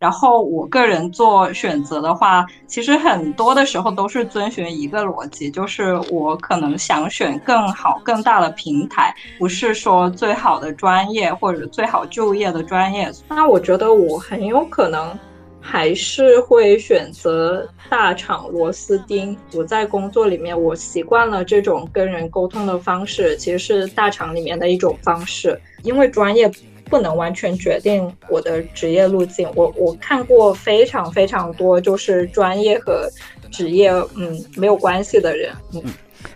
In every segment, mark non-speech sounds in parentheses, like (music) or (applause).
然后我个人做选择的话，其实很多的时候都是遵循一个逻辑，就是我可能想选更好、更大的平台，不是说最好的专业或者最好就业的专业。那我觉得我很有可能还是会选择大厂螺丝钉。我在工作里面，我习惯了这种跟人沟通的方式，其实是大厂里面的一种方式，因为专业。不能完全决定我的职业路径。我我看过非常非常多，就是专业和职业嗯没有关系的人。嗯，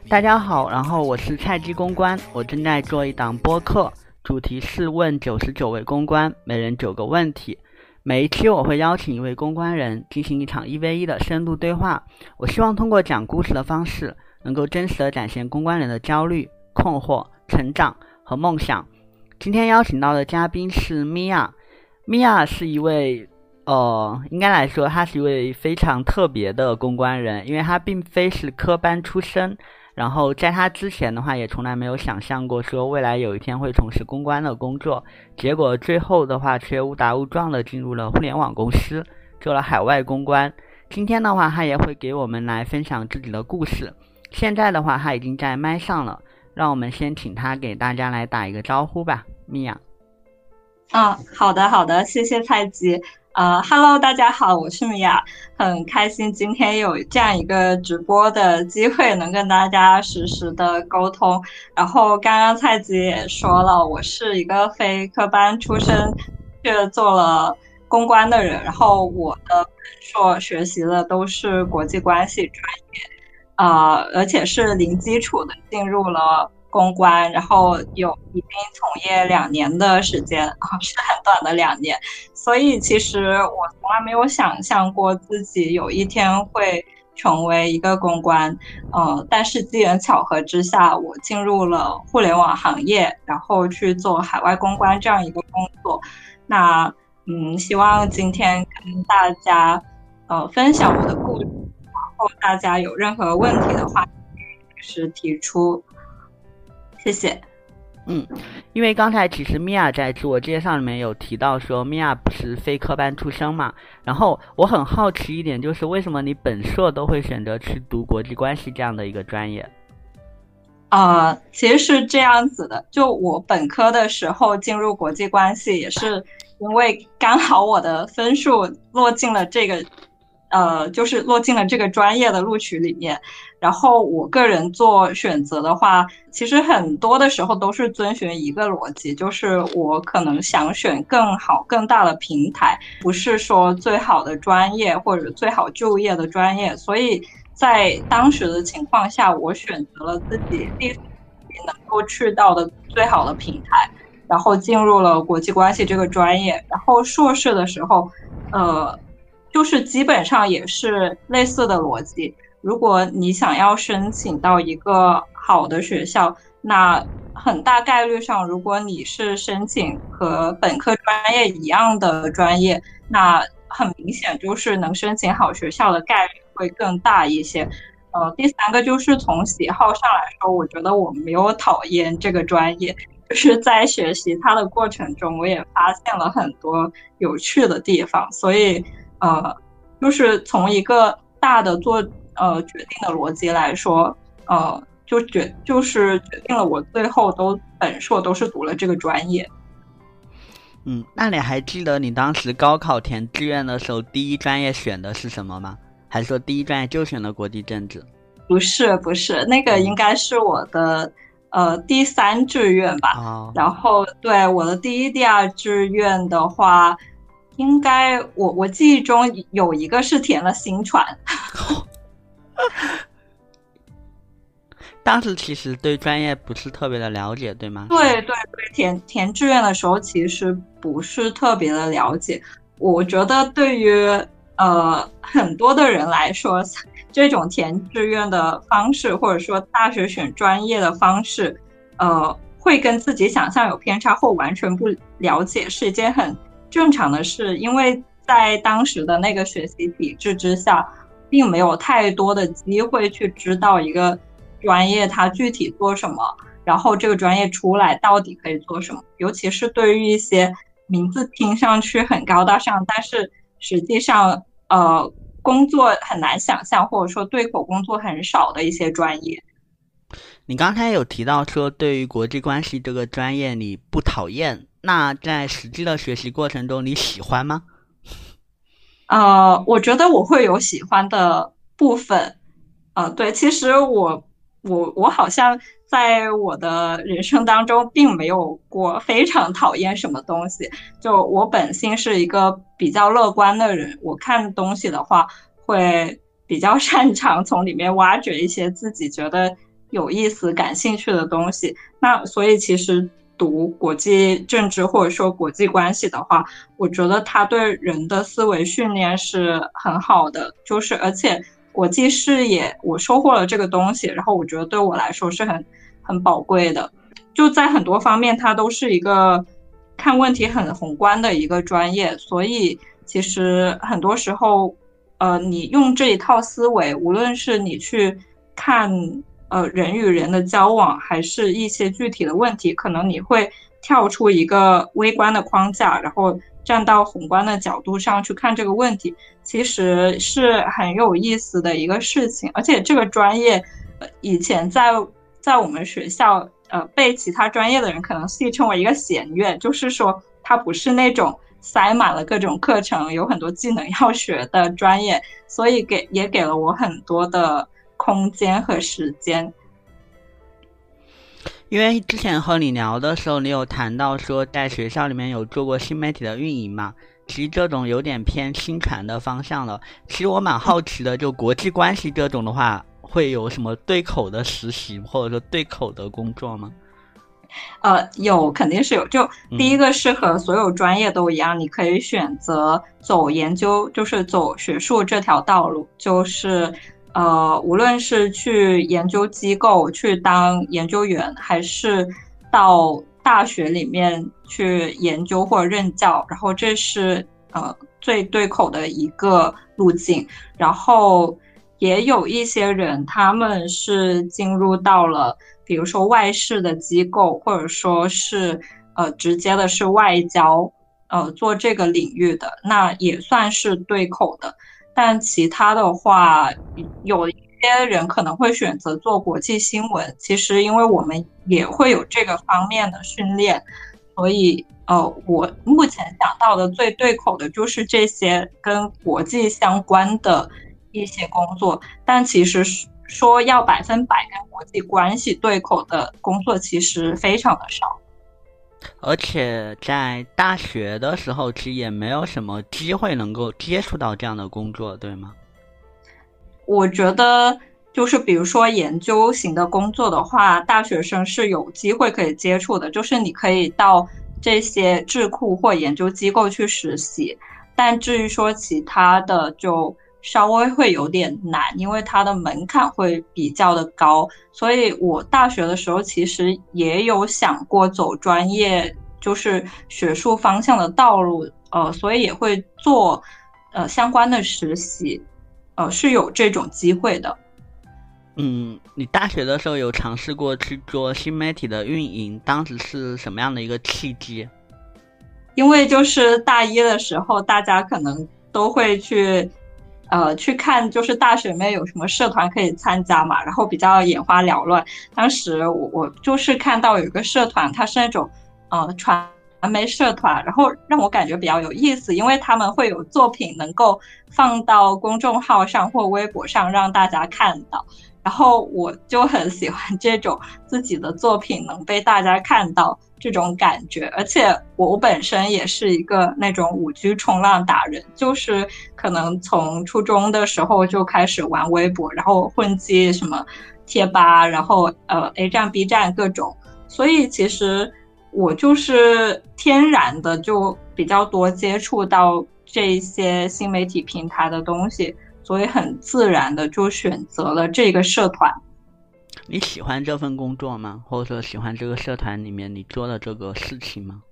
大家好，然后我是菜鸡公关，我正在做一档播客，主题是问九十九位公关，每人九个问题。每一期我会邀请一位公关人进行一场一 v 一的深度对话。我希望通过讲故事的方式，能够真实的展现公关人的焦虑、困惑、成长和梦想。今天邀请到的嘉宾是米娅，米娅是一位，呃，应该来说，她是一位非常特别的公关人，因为她并非是科班出身，然后在她之前的话，也从来没有想象过说未来有一天会从事公关的工作，结果最后的话却误打误撞的进入了互联网公司，做了海外公关。今天的话，她也会给我们来分享自己的故事。现在的话，她已经在麦上了。让我们先请他给大家来打一个招呼吧，米娅。嗯，好的，好的，谢谢蔡吉。呃，Hello，大家好，我是米娅，很开心今天有这样一个直播的机会，能跟大家实时的沟通。然后刚刚蔡吉也说了，我是一个非科班出身，却做了公关的人。然后我的本硕学习的都是国际关系专业。呃，而且是零基础的进入了公关，然后有已经从业两年的时间啊，(laughs) 是很短的两年。所以其实我从来没有想象过自己有一天会成为一个公关。呃，但是机缘巧合之下，我进入了互联网行业，然后去做海外公关这样一个工作。那嗯，希望今天跟大家呃分享我的故事。后大家有任何问题的话，是提出，谢谢。嗯，因为刚才其实米娅在自我介绍里面有提到说米娅不是非科班出身嘛，然后我很好奇一点就是为什么你本硕都会选择去读国际关系这样的一个专业？啊，其实是这样子的，就我本科的时候进入国际关系也是因为刚好我的分数落进了这个。呃，就是落进了这个专业的录取里面。然后我个人做选择的话，其实很多的时候都是遵循一个逻辑，就是我可能想选更好、更大的平台，不是说最好的专业或者最好就业的专业。所以在当时的情况下，我选择了自己第能够去到的最好的平台，然后进入了国际关系这个专业。然后硕士的时候，呃。就是基本上也是类似的逻辑。如果你想要申请到一个好的学校，那很大概率上，如果你是申请和本科专业一样的专业，那很明显就是能申请好学校的概率会更大一些。呃，第三个就是从喜好上来说，我觉得我没有讨厌这个专业，就是在学习它的过程中，我也发现了很多有趣的地方，所以。呃，就是从一个大的做呃决定的逻辑来说，呃，就决就是决定了我最后都本硕都是读了这个专业。嗯，那你还记得你当时高考填志愿的时候，第一专业选的是什么吗？还是说第一专业就选了国际政治？不是，不是，那个应该是我的呃第三志愿吧。哦。然后对我的第一、第二志愿的话。应该我我记忆中有一个是填了新传，(laughs) 当时其实对专业不是特别的了解，对吗？对对对，填填志愿的时候其实不是特别的了解。我觉得对于呃很多的人来说，(laughs) 这种填志愿的方式或者说大学选专业的方式，呃，会跟自己想象有偏差或完全不了解，是一件很。正常的是，因为在当时的那个学习体制之下，并没有太多的机会去知道一个专业它具体做什么，然后这个专业出来到底可以做什么。尤其是对于一些名字听上去很高大上，但是实际上呃工作很难想象，或者说对口工作很少的一些专业。你刚才有提到说，对于国际关系这个专业你不讨厌，那在实际的学习过程中你喜欢吗？呃，我觉得我会有喜欢的部分。呃，对，其实我我我好像在我的人生当中并没有过非常讨厌什么东西。就我本性是一个比较乐观的人，我看东西的话会比较擅长从里面挖掘一些自己觉得。有意思、感兴趣的东西，那所以其实读国际政治或者说国际关系的话，我觉得它对人的思维训练是很好的。就是而且国际视野，我收获了这个东西，然后我觉得对我来说是很很宝贵的。就在很多方面，它都是一个看问题很宏观的一个专业。所以其实很多时候，呃，你用这一套思维，无论是你去看。呃，人与人的交往，还是一些具体的问题，可能你会跳出一个微观的框架，然后站到宏观的角度上去看这个问题，其实是很有意思的一个事情。而且这个专业，呃以前在在我们学校，呃，被其他专业的人可能戏称为一个弦乐，就是说它不是那种塞满了各种课程，有很多技能要学的专业，所以给也给了我很多的。空间和时间，因为之前和你聊的时候，你有谈到说在学校里面有做过新媒体的运营嘛？其实这种有点偏新传的方向了。其实我蛮好奇的，就国际关系这种的话，会有什么对口的实习或者说对口的工作吗？呃，有，肯定是有。就第一个是和所有专业都一样，你可以选择走研究，就是走学术这条道路，就是。呃，无论是去研究机构去当研究员，还是到大学里面去研究或者任教，然后这是呃最对口的一个路径。然后也有一些人，他们是进入到了，比如说外事的机构，或者说是呃直接的是外交，呃做这个领域的，那也算是对口的。但其他的话，有一些人可能会选择做国际新闻。其实，因为我们也会有这个方面的训练，所以，呃，我目前想到的最对口的就是这些跟国际相关的一些工作。但其实说要百分百跟国际关系对口的工作，其实非常的少。而且在大学的时候，其实也没有什么机会能够接触到这样的工作，对吗？我觉得，就是比如说研究型的工作的话，大学生是有机会可以接触的，就是你可以到这些智库或研究机构去实习。但至于说其他的，就。稍微会有点难，因为它的门槛会比较的高，所以我大学的时候其实也有想过走专业，就是学术方向的道路，呃，所以也会做呃相关的实习，呃，是有这种机会的。嗯，你大学的时候有尝试过去做新媒体的运营，当时是什么样的一个契机？因为就是大一的时候，大家可能都会去。呃，去看就是大学里面有什么社团可以参加嘛，然后比较眼花缭乱。当时我我就是看到有一个社团，它是那种呃传媒社团，然后让我感觉比较有意思，因为他们会有作品能够放到公众号上或微博上让大家看到。然后我就很喜欢这种自己的作品能被大家看到这种感觉，而且我本身也是一个那种五 G 冲浪达人，就是可能从初中的时候就开始玩微博，然后混迹什么贴吧，然后呃 A 站、B 站各种，所以其实我就是天然的就比较多接触到这些新媒体平台的东西。所以很自然的就选择了这个社团。你喜欢这份工作吗？或者说喜欢这个社团里面你做的这个事情吗？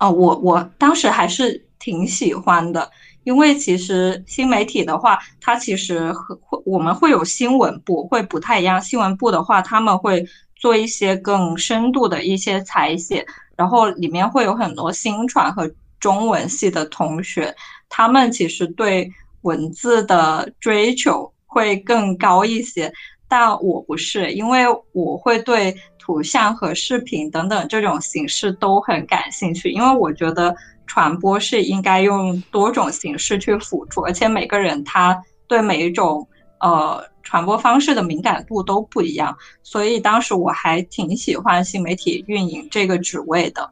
哦，我我当时还是挺喜欢的，因为其实新媒体的话，它其实和会我们会有新闻部，会不太一样。新闻部的话，他们会做一些更深度的一些采写，然后里面会有很多新传和中文系的同学。他们其实对文字的追求会更高一些，但我不是，因为我会对图像和视频等等这种形式都很感兴趣，因为我觉得传播是应该用多种形式去辅助，而且每个人他对每一种呃传播方式的敏感度都不一样，所以当时我还挺喜欢新媒体运营这个职位的。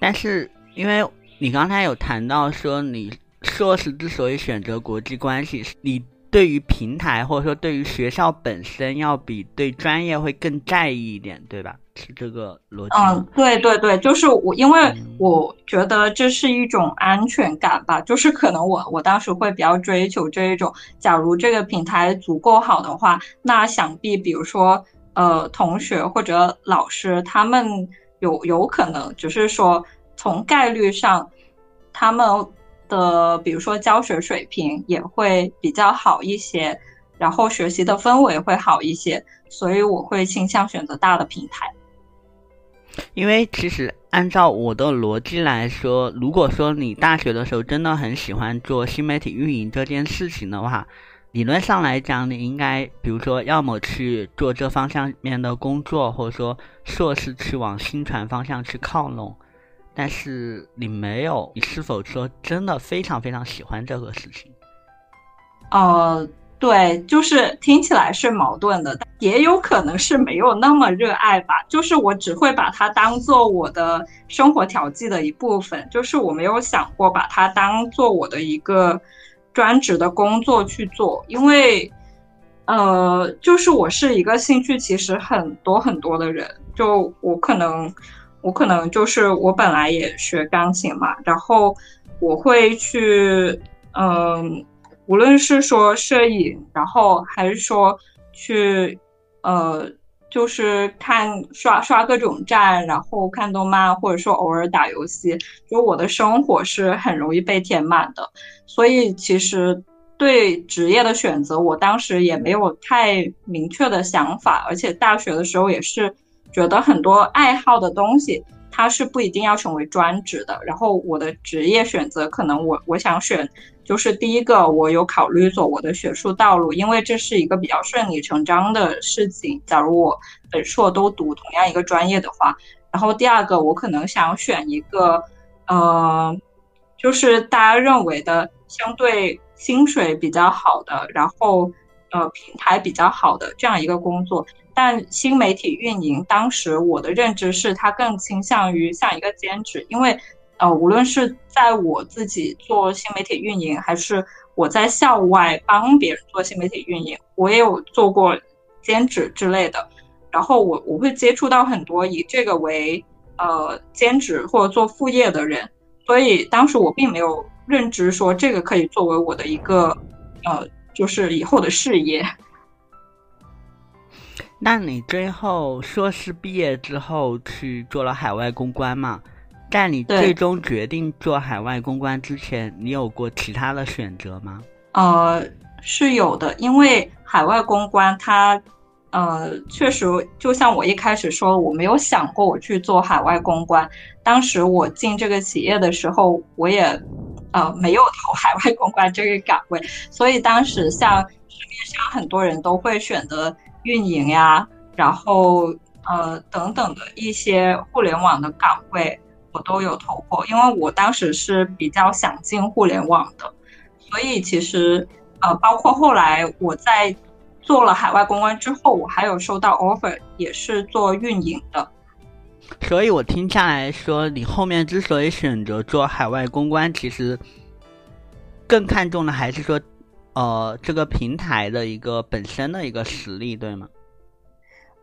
但是因为你刚才有谈到说，你硕士之所以选择国际关系，你对于平台或者说对于学校本身要比对专业会更在意一点，对吧？是这个逻辑。嗯，对对对，就是我，因为我觉得这是一种安全感吧，就是可能我我当时会比较追求这一种，假如这个平台足够好的话，那想必比如说呃同学或者老师他们有有可能只是说。从概率上，他们的比如说教学水平也会比较好一些，然后学习的氛围会好一些，所以我会倾向选择大的平台。因为其实按照我的逻辑来说，如果说你大学的时候真的很喜欢做新媒体运营这件事情的话，理论上来讲，你应该比如说要么去做这方向面的工作，或者说硕士去往新传方向去靠拢。但是你没有，你是否说真的非常非常喜欢这个事情？呃，对，就是听起来是矛盾的，也有可能是没有那么热爱吧。就是我只会把它当做我的生活调剂的一部分，就是我没有想过把它当做我的一个专职的工作去做，因为，呃，就是我是一个兴趣其实很多很多的人，就我可能。我可能就是我本来也学钢琴嘛，然后我会去，嗯，无论是说摄影，然后还是说去，呃，就是看刷刷各种站，然后看动漫，或者说偶尔打游戏，就我的生活是很容易被填满的。所以其实对职业的选择，我当时也没有太明确的想法，而且大学的时候也是。觉得很多爱好的东西，它是不一定要成为专职的。然后我的职业选择，可能我我想选，就是第一个，我有考虑走我的学术道路，因为这是一个比较顺理成章的事情。假如我本硕都读同样一个专业的话，然后第二个，我可能想选一个，呃，就是大家认为的相对薪水比较好的，然后呃平台比较好的这样一个工作。但新媒体运营，当时我的认知是，它更倾向于像一个兼职，因为，呃，无论是在我自己做新媒体运营，还是我在校外帮别人做新媒体运营，我也有做过兼职之类的。然后我我会接触到很多以这个为呃兼职或者做副业的人，所以当时我并没有认知说这个可以作为我的一个呃，就是以后的事业。那你最后硕士毕业之后去做了海外公关嘛？在你最终决定做海外公关之前，你有过其他的选择吗？呃，是有的，因为海外公关它，呃，确实就像我一开始说，我没有想过我去做海外公关。当时我进这个企业的时候，我也呃没有投海外公关这个岗位，所以当时像市面上很多人都会选择。运营呀，然后呃等等的一些互联网的岗位，我都有投过，因为我当时是比较想进互联网的，所以其实呃包括后来我在做了海外公关之后，我还有收到 offer，也是做运营的。所以我听下来说，你后面之所以选择做海外公关，其实更看重的还是说。呃，这个平台的一个本身的一个实力，对吗？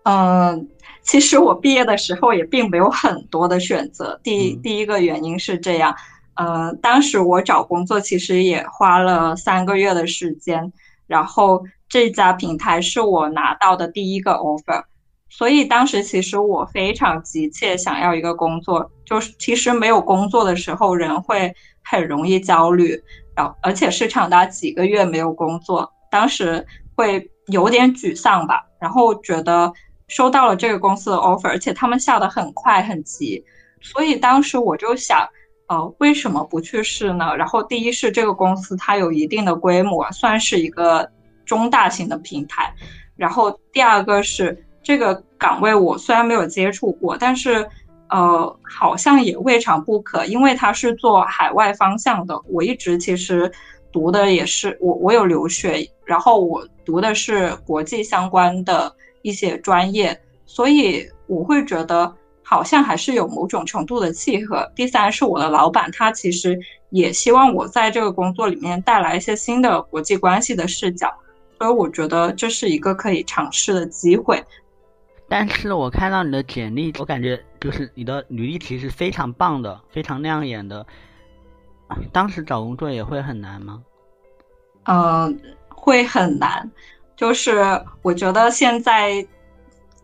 嗯，其实我毕业的时候也并没有很多的选择。第第一个原因是这样，呃，当时我找工作其实也花了三个月的时间，然后这家平台是我拿到的第一个 offer，所以当时其实我非常急切想要一个工作。就是其实没有工作的时候，人会很容易焦虑。然后，而且是长达几个月没有工作，当时会有点沮丧吧。然后觉得收到了这个公司的 offer，而且他们下的很快很急，所以当时我就想，呃，为什么不去试呢？然后第一是这个公司它有一定的规模，算是一个中大型的平台。然后第二个是这个岗位我虽然没有接触过，但是呃，好像也未尝不可，因为他是做海外方向的。我一直其实读的也是我我有留学，然后我读的是国际相关的一些专业，所以我会觉得。好像还是有某种程度的契合。第三是我的老板，他其实也希望我在这个工作里面带来一些新的国际关系的视角，所以我觉得这是一个可以尝试的机会。但是我看到你的简历，我感觉就是你的履历其实非常棒的，非常亮眼的。当时找工作也会很难吗？嗯，会很难。就是我觉得现在。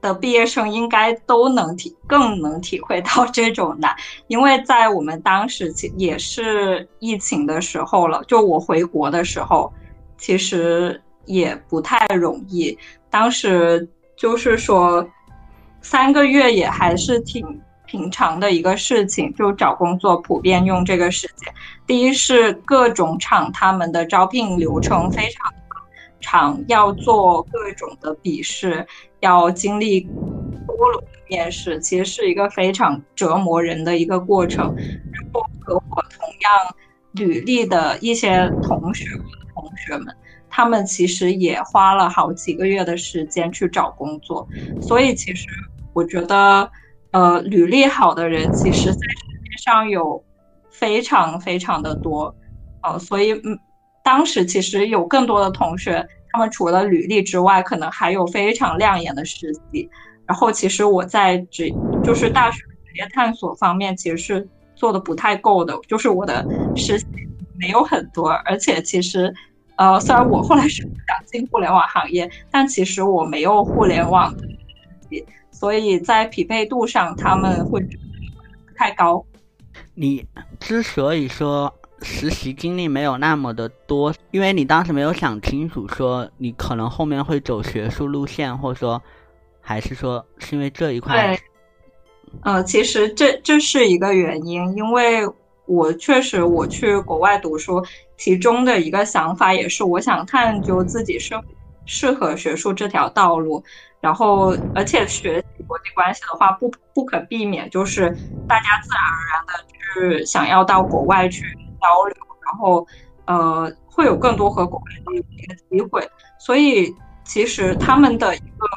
的毕业生应该都能体更能体会到这种难，因为在我们当时也是疫情的时候了，就我回国的时候，其实也不太容易。当时就是说，三个月也还是挺平常的一个事情，就找工作普遍用这个时间。第一是各种厂他们的招聘流程非常。长要做各种的笔试，要经历多轮面试，其实是一个非常折磨人的一个过程。然后和我同样履历的一些同学同学们，他们其实也花了好几个月的时间去找工作。所以其实我觉得，呃，履历好的人，其实在世界上有非常非常的多。呃，所以嗯。当时其实有更多的同学，他们除了履历之外，可能还有非常亮眼的实习。然后其实我在职就是大学职业探索方面，其实是做的不太够的，就是我的实习没有很多。而且其实，呃，虽然我后来是想进互联网行业，但其实我没有互联网的，所以在匹配度上他们会太高。你之所以说。实习经历没有那么的多，因为你当时没有想清楚，说你可能后面会走学术路线，或者说，还是说是因为这一块。对，呃，其实这这是一个原因，因为我确实我去国外读书，其中的一个想法也是我想探究自己是适合学术这条道路，然后而且学习国际关系的话，不不可避免就是大家自然而然的去想要到国外去。交流，然后，呃，会有更多和国外的一个机会，所以其实他们的一个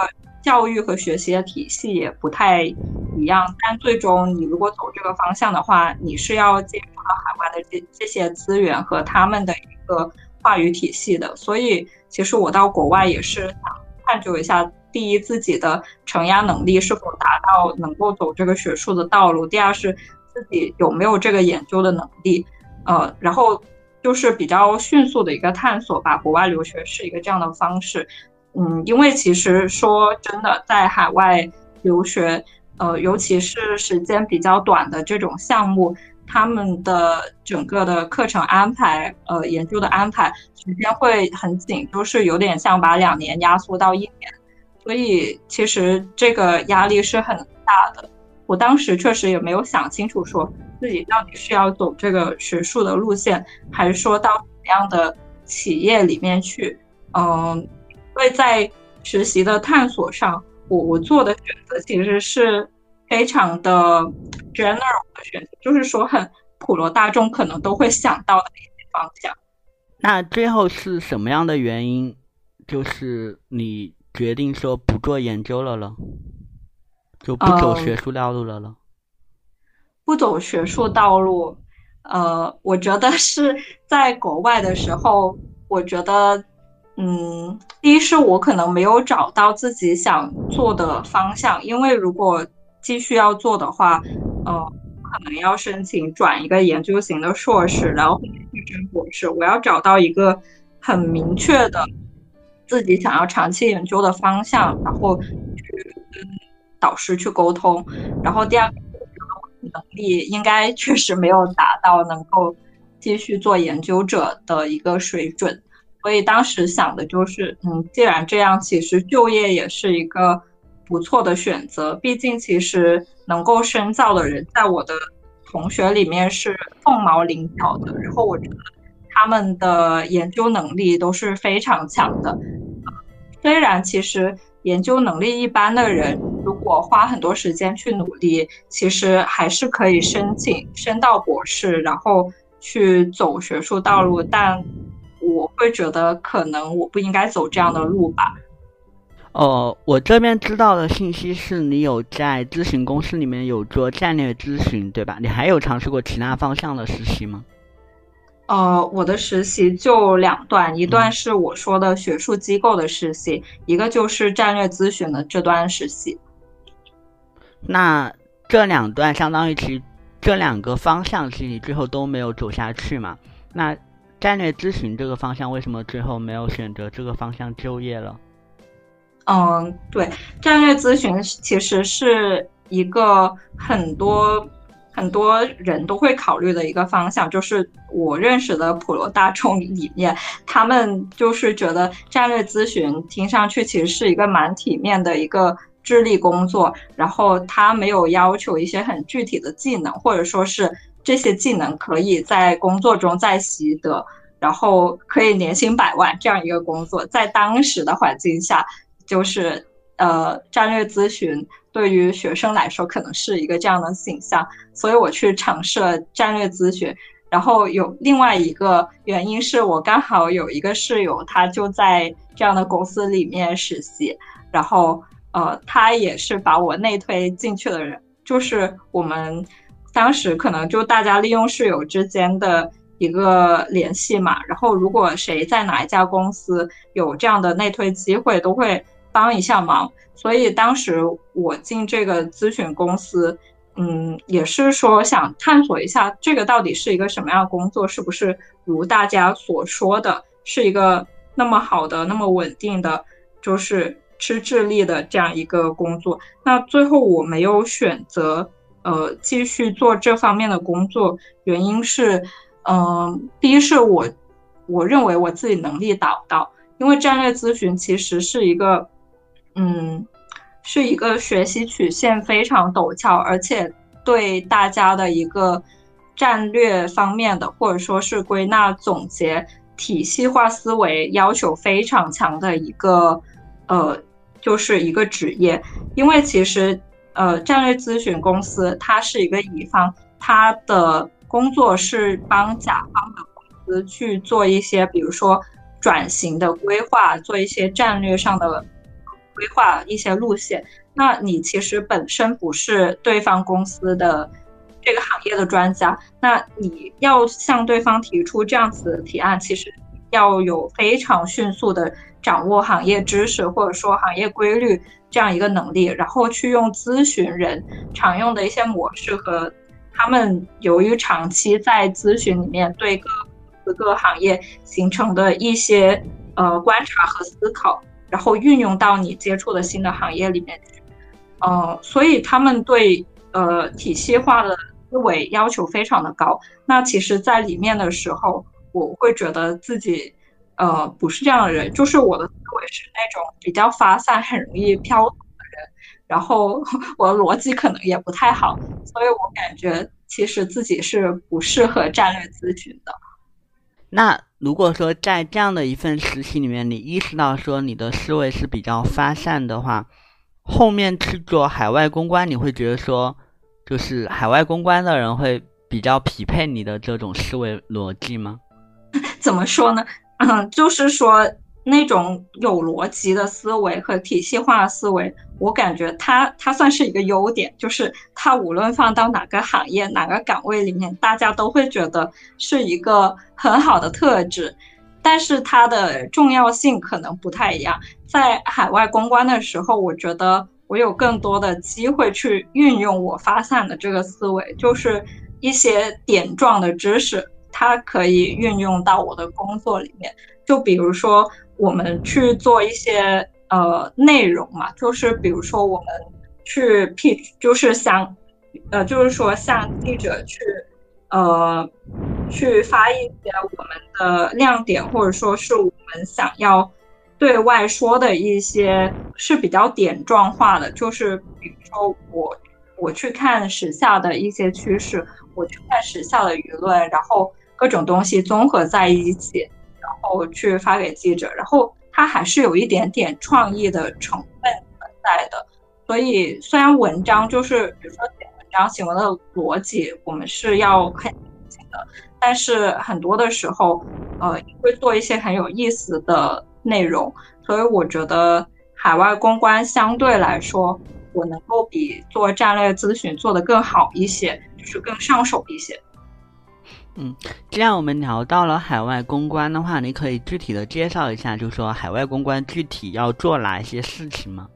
教育和学习的体系也不太一样。但最终，你如果走这个方向的话，你是要接触到海外的这这些资源和他们的一个话语体系的。所以，其实我到国外也是想探究一下：第一，自己的承压能力是否达到能够走这个学术的道路；第二是自己有没有这个研究的能力。呃，然后就是比较迅速的一个探索吧。国外留学是一个这样的方式，嗯，因为其实说真的，在海外留学，呃，尤其是时间比较短的这种项目，他们的整个的课程安排，呃，研究的安排时间会很紧，就是有点像把两年压缩到一年，所以其实这个压力是很大的。我当时确实也没有想清楚说。自己到底是要走这个学术的路线，还是说到什么样的企业里面去？嗯，因为在实习的探索上，我我做的选择其实是非常的 general 的选择，就是说很普罗大众可能都会想到的一些方向。那最后是什么样的原因，就是你决定说不做研究了了，就不走学术道路了了？不走学术道路，呃，我觉得是在国外的时候，我觉得，嗯，第一是我可能没有找到自己想做的方向，因为如果继续要做的话，呃，可能要申请转一个研究型的硕士，然后去升博士。我要找到一个很明确的自己想要长期研究的方向，然后去跟导师去沟通。然后第二个。能力应该确实没有达到能够继续做研究者的一个水准，所以当时想的就是，嗯，既然这样，其实就业也是一个不错的选择。毕竟，其实能够深造的人，在我的同学里面是凤毛麟角的，然后我觉得他们的研究能力都是非常强的。虽然其实研究能力一般的人，如果花很多时间去努力，其实还是可以申请升到博士，然后去走学术道路。但我会觉得，可能我不应该走这样的路吧。哦，我这边知道的信息是你有在咨询公司里面有做战略咨询，对吧？你还有尝试过其他方向的实习吗？呃，我的实习就两段，一段是我说的学术机构的实习，一个就是战略咨询的这段实习。那这两段相当于其这两个方向，其实你最后都没有走下去嘛？那战略咨询这个方向为什么最后没有选择这个方向就业了？嗯，对，战略咨询其实是一个很多很多人都会考虑的一个方向，就是我认识的普罗大众里面，他们就是觉得战略咨询听上去其实是一个蛮体面的一个智力工作，然后他没有要求一些很具体的技能，或者说是这些技能可以在工作中再习得，然后可以年薪百万这样一个工作，在当时的环境下。就是呃，战略咨询对于学生来说可能是一个这样的形象，所以我去尝试了战略咨询。然后有另外一个原因是我刚好有一个室友，他就在这样的公司里面实习，然后呃，他也是把我内推进去的人。就是我们当时可能就大家利用室友之间的一个联系嘛，然后如果谁在哪一家公司有这样的内推机会，都会。帮一下忙，所以当时我进这个咨询公司，嗯，也是说想探索一下这个到底是一个什么样的工作，是不是如大家所说的是一个那么好的、那么稳定的，就是吃智力的这样一个工作。那最后我没有选择呃继续做这方面的工作，原因是，嗯，第一是我我认为我自己能力达不到，因为战略咨询其实是一个。嗯，是一个学习曲线非常陡峭，而且对大家的一个战略方面的，或者说是归纳总结、体系化思维要求非常强的一个，呃，就是一个职业。因为其实，呃，战略咨询公司它是一个乙方，它的工作是帮甲方的公司去做一些，比如说转型的规划，做一些战略上的。规划一些路线，那你其实本身不是对方公司的这个行业的专家，那你要向对方提出这样子的提案，其实要有非常迅速的掌握行业知识或者说行业规律这样一个能力，然后去用咨询人常用的一些模式和他们由于长期在咨询里面对各各个行业形成的一些呃观察和思考。然后运用到你接触的新的行业里面去，呃，所以他们对呃体系化的思维要求非常的高。那其实，在里面的时候，我会觉得自己呃不是这样的人，就是我的思维是那种比较发散、很容易飘的人。然后 (laughs) 我的逻辑可能也不太好，所以我感觉其实自己是不适合战略咨询的。那如果说在这样的一份实习里面，你意识到说你的思维是比较发散的话，后面去做海外公关，你会觉得说，就是海外公关的人会比较匹配你的这种思维逻辑吗？(laughs) 怎么说呢？嗯，就是说。(laughs) 那种有逻辑的思维和体系化思维，我感觉它它算是一个优点，就是它无论放到哪个行业、哪个岗位里面，大家都会觉得是一个很好的特质。但是它的重要性可能不太一样。在海外公关的时候，我觉得我有更多的机会去运用我发散的这个思维，就是一些点状的知识，它可以运用到我的工作里面。就比如说。我们去做一些呃内容嘛，就是比如说我们去 pitch，就是想呃，就是说向记者去呃去发一些我们的亮点，或者说是我们想要对外说的一些是比较点状化的，就是比如说我我去看时下的一些趋势，我去看时下的舆论，然后各种东西综合在一起，后去发给记者，然后它还是有一点点创意的成分存在的。所以虽然文章就是比如说写文章写文的逻辑，我们是要很谨的，但是很多的时候，呃，会做一些很有意思的内容，所以我觉得海外公关相对来说。我能够比做战略咨询做得更好一些，就是更上手一些。嗯，既然我们聊到了海外公关的话，你可以具体的介绍一下，就是说海外公关具体要做哪一些事情吗？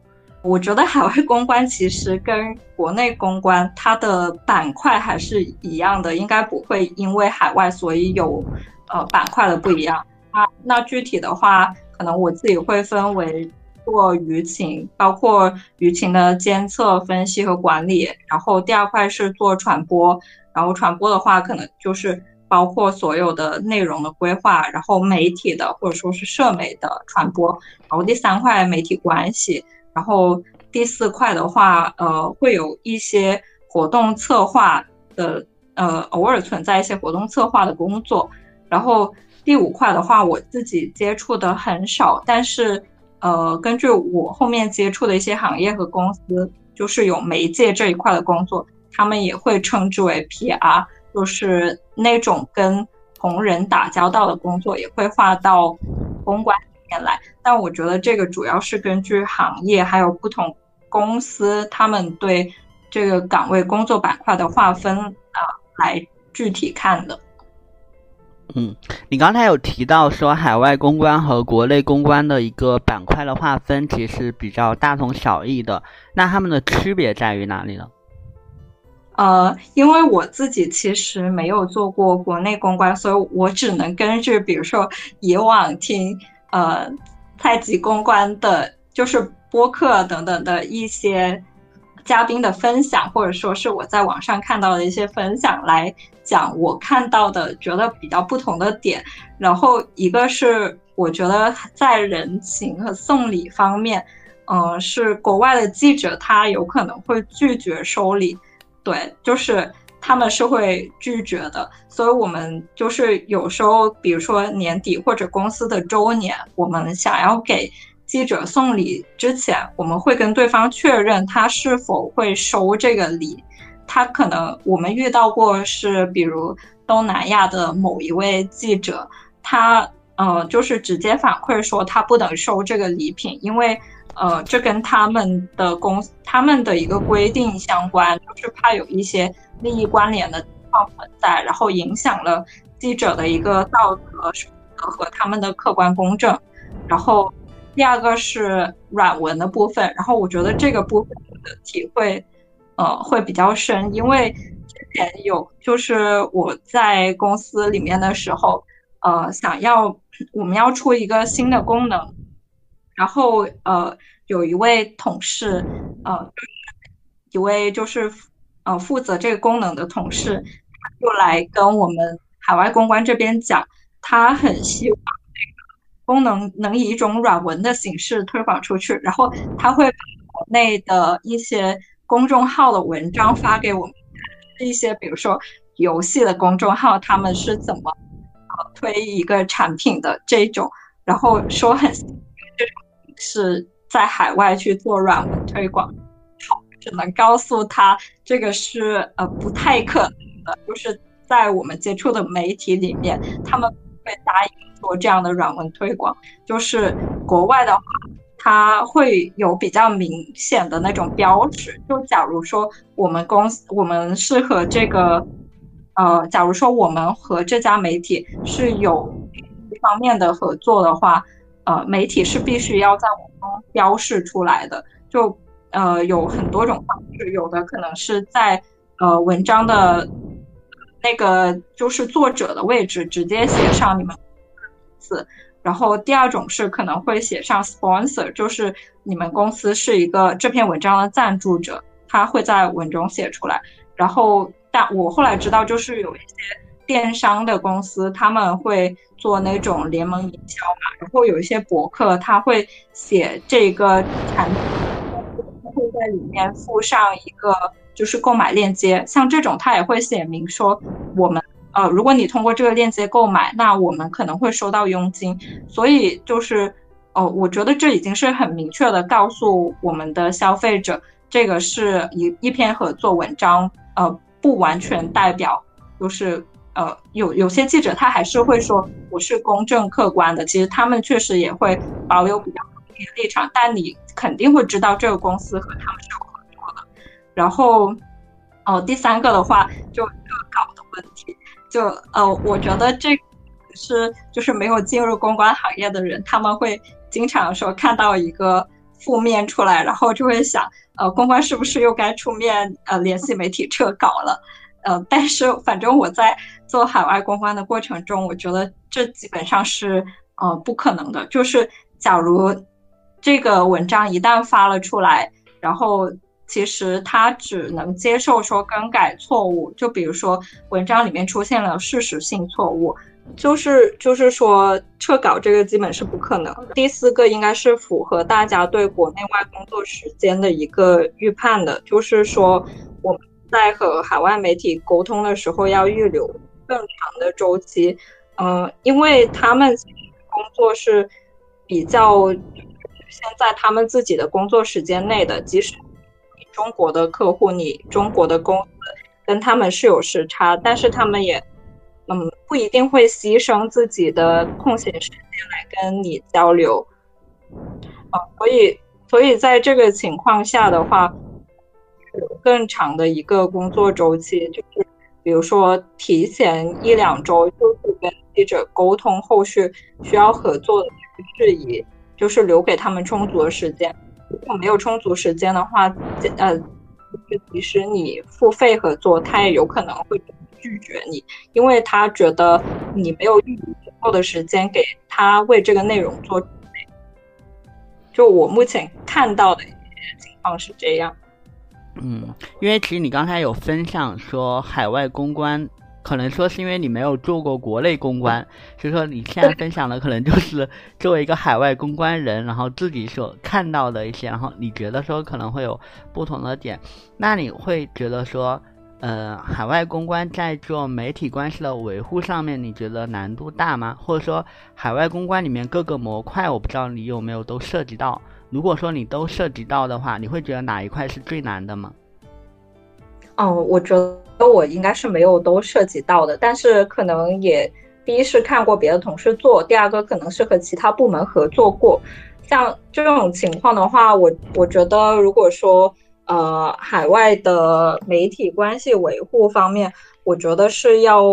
我觉得海外公关其实跟国内公关它的板块还是一样的，应该不会因为海外所以有呃板块的不一样。啊，那具体的话，可能我自己会分为。做舆情，包括舆情的监测、分析和管理。然后第二块是做传播，然后传播的话，可能就是包括所有的内容的规划，然后媒体的或者说是社媒的传播。然后第三块媒体关系，然后第四块的话，呃，会有一些活动策划的，呃，偶尔存在一些活动策划的工作。然后第五块的话，我自己接触的很少，但是。呃，根据我后面接触的一些行业和公司，就是有媒介这一块的工作，他们也会称之为 PR，就是那种跟同人打交道的工作，也会划到公关里面来。但我觉得这个主要是根据行业还有不同公司他们对这个岗位工作板块的划分啊来具体看的。嗯，你刚才有提到说海外公关和国内公关的一个板块的划分其实比较大同小异的，那他们的区别在于哪里呢？呃，因为我自己其实没有做过国内公关，所以我只能根据比如说以往听呃太极公关的，就是播客等等的一些。嘉宾的分享，或者说是我在网上看到的一些分享来讲，我看到的觉得比较不同的点。然后一个是我觉得在人情和送礼方面，嗯，是国外的记者他有可能会拒绝收礼，对，就是他们是会拒绝的。所以我们就是有时候，比如说年底或者公司的周年，我们想要给。记者送礼之前，我们会跟对方确认他是否会收这个礼。他可能我们遇到过是，比如东南亚的某一位记者，他呃就是直接反馈说他不能收这个礼品，因为呃这跟他们的公他们的一个规定相关，就是怕有一些利益关联的情况存在，然后影响了记者的一个道德和他们的客观公正，然后。第二个是软文的部分，然后我觉得这个部分的体会，呃，会比较深，因为之前有就是我在公司里面的时候，呃，想要我们要出一个新的功能，然后呃，有一位同事，呃，一位就是呃负责这个功能的同事，就来跟我们海外公关这边讲，他很希望。功能能以一种软文的形式推广出去，然后他会把国内的一些公众号的文章发给我们，一些比如说游戏的公众号，他们是怎么推一个产品的这种，然后说很这种是在海外去做软文推广，只能告诉他这个是呃不太可能的，就是在我们接触的媒体里面，他们会答应。做这样的软文推广，就是国外的话，它会有比较明显的那种标志。就假如说我们公司，我们是和这个，呃，假如说我们和这家媒体是有一方面的合作的话，呃，媒体是必须要在我们标示出来的。就呃，有很多种方式，有的可能是在呃文章的那个就是作者的位置直接写上你们。字，然后第二种是可能会写上 sponsor，就是你们公司是一个这篇文章的赞助者，他会在文中写出来。然后，但我后来知道，就是有一些电商的公司，他们会做那种联盟营销嘛，然后有一些博客，他会写这个产品，会在里面附上一个就是购买链接，像这种它也会写明说我们呃，如果你通过这个链接购买，那我们可能会收到佣金。所以就是哦，我觉得这已经是很明确的告诉我们的消费者，这个是一一篇合作文章，呃，不完全代表就是呃有有些记者他还是会说我是公正客观的，其实他们确实也会保有比较立场，但你肯定会知道这个公司和他们是。然后，哦，第三个的话就恶搞的问题，就呃，我觉得这是就是没有进入公关行业的人，他们会经常说看到一个负面出来，然后就会想，呃，公关是不是又该出面呃联系媒体撤稿了？呃，但是反正我在做海外公关的过程中，我觉得这基本上是呃不可能的，就是假如。这个文章一旦发了出来，然后其实他只能接受说更改错误，就比如说文章里面出现了事实性错误，就是就是说撤稿这个基本是不可能。第四个应该是符合大家对国内外工作时间的一个预判的，就是说我们在和海外媒体沟通的时候要预留更长的周期，嗯，因为他们工作是比较。现在他们自己的工作时间内的，即使中国的客户，你中国的公司跟他们是有时差，但是他们也，嗯，不一定会牺牲自己的空闲时间来跟你交流，啊，所以，所以在这个情况下的话，更长的一个工作周期，就是比如说提前一两周就是跟记者沟通后续需要合作的事宜。就是留给他们充足的时间，如果没有充足时间的话，呃，即使你付费合作，他也有可能会拒绝你，因为他觉得你没有预留足够的时间给他为这个内容做准备。就我目前看到的一些情况是这样。嗯，因为其实你刚才有分享说海外公关。可能说是因为你没有做过国内公关，(laughs) 所以说你现在分享的可能就是 (laughs) 作为一个海外公关人，然后自己所看到的一些，然后你觉得说可能会有不同的点。那你会觉得说，呃，海外公关在做媒体关系的维护上面，你觉得难度大吗？或者说，海外公关里面各个模块，我不知道你有没有都涉及到。如果说你都涉及到的话，你会觉得哪一块是最难的吗？嗯，我觉得。我应该是没有都涉及到的，但是可能也第一是看过别的同事做，第二个可能是和其他部门合作过。像这种情况的话，我我觉得如果说呃海外的媒体关系维护方面，我觉得是要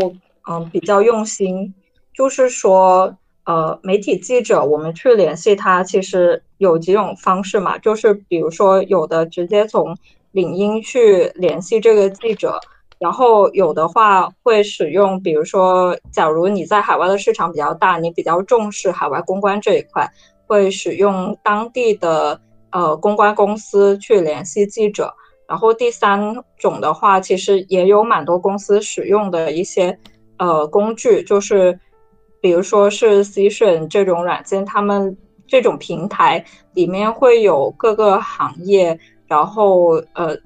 嗯比较用心，就是说呃媒体记者我们去联系他，其实有几种方式嘛，就是比如说有的直接从领英去联系这个记者。然后有的话会使用，比如说，假如你在海外的市场比较大，你比较重视海外公关这一块，会使用当地的呃公关公司去联系记者。然后第三种的话，其实也有蛮多公司使用的一些呃工具，就是比如说是 Cision 这种软件，他们这种平台里面会有各个行业，然后呃。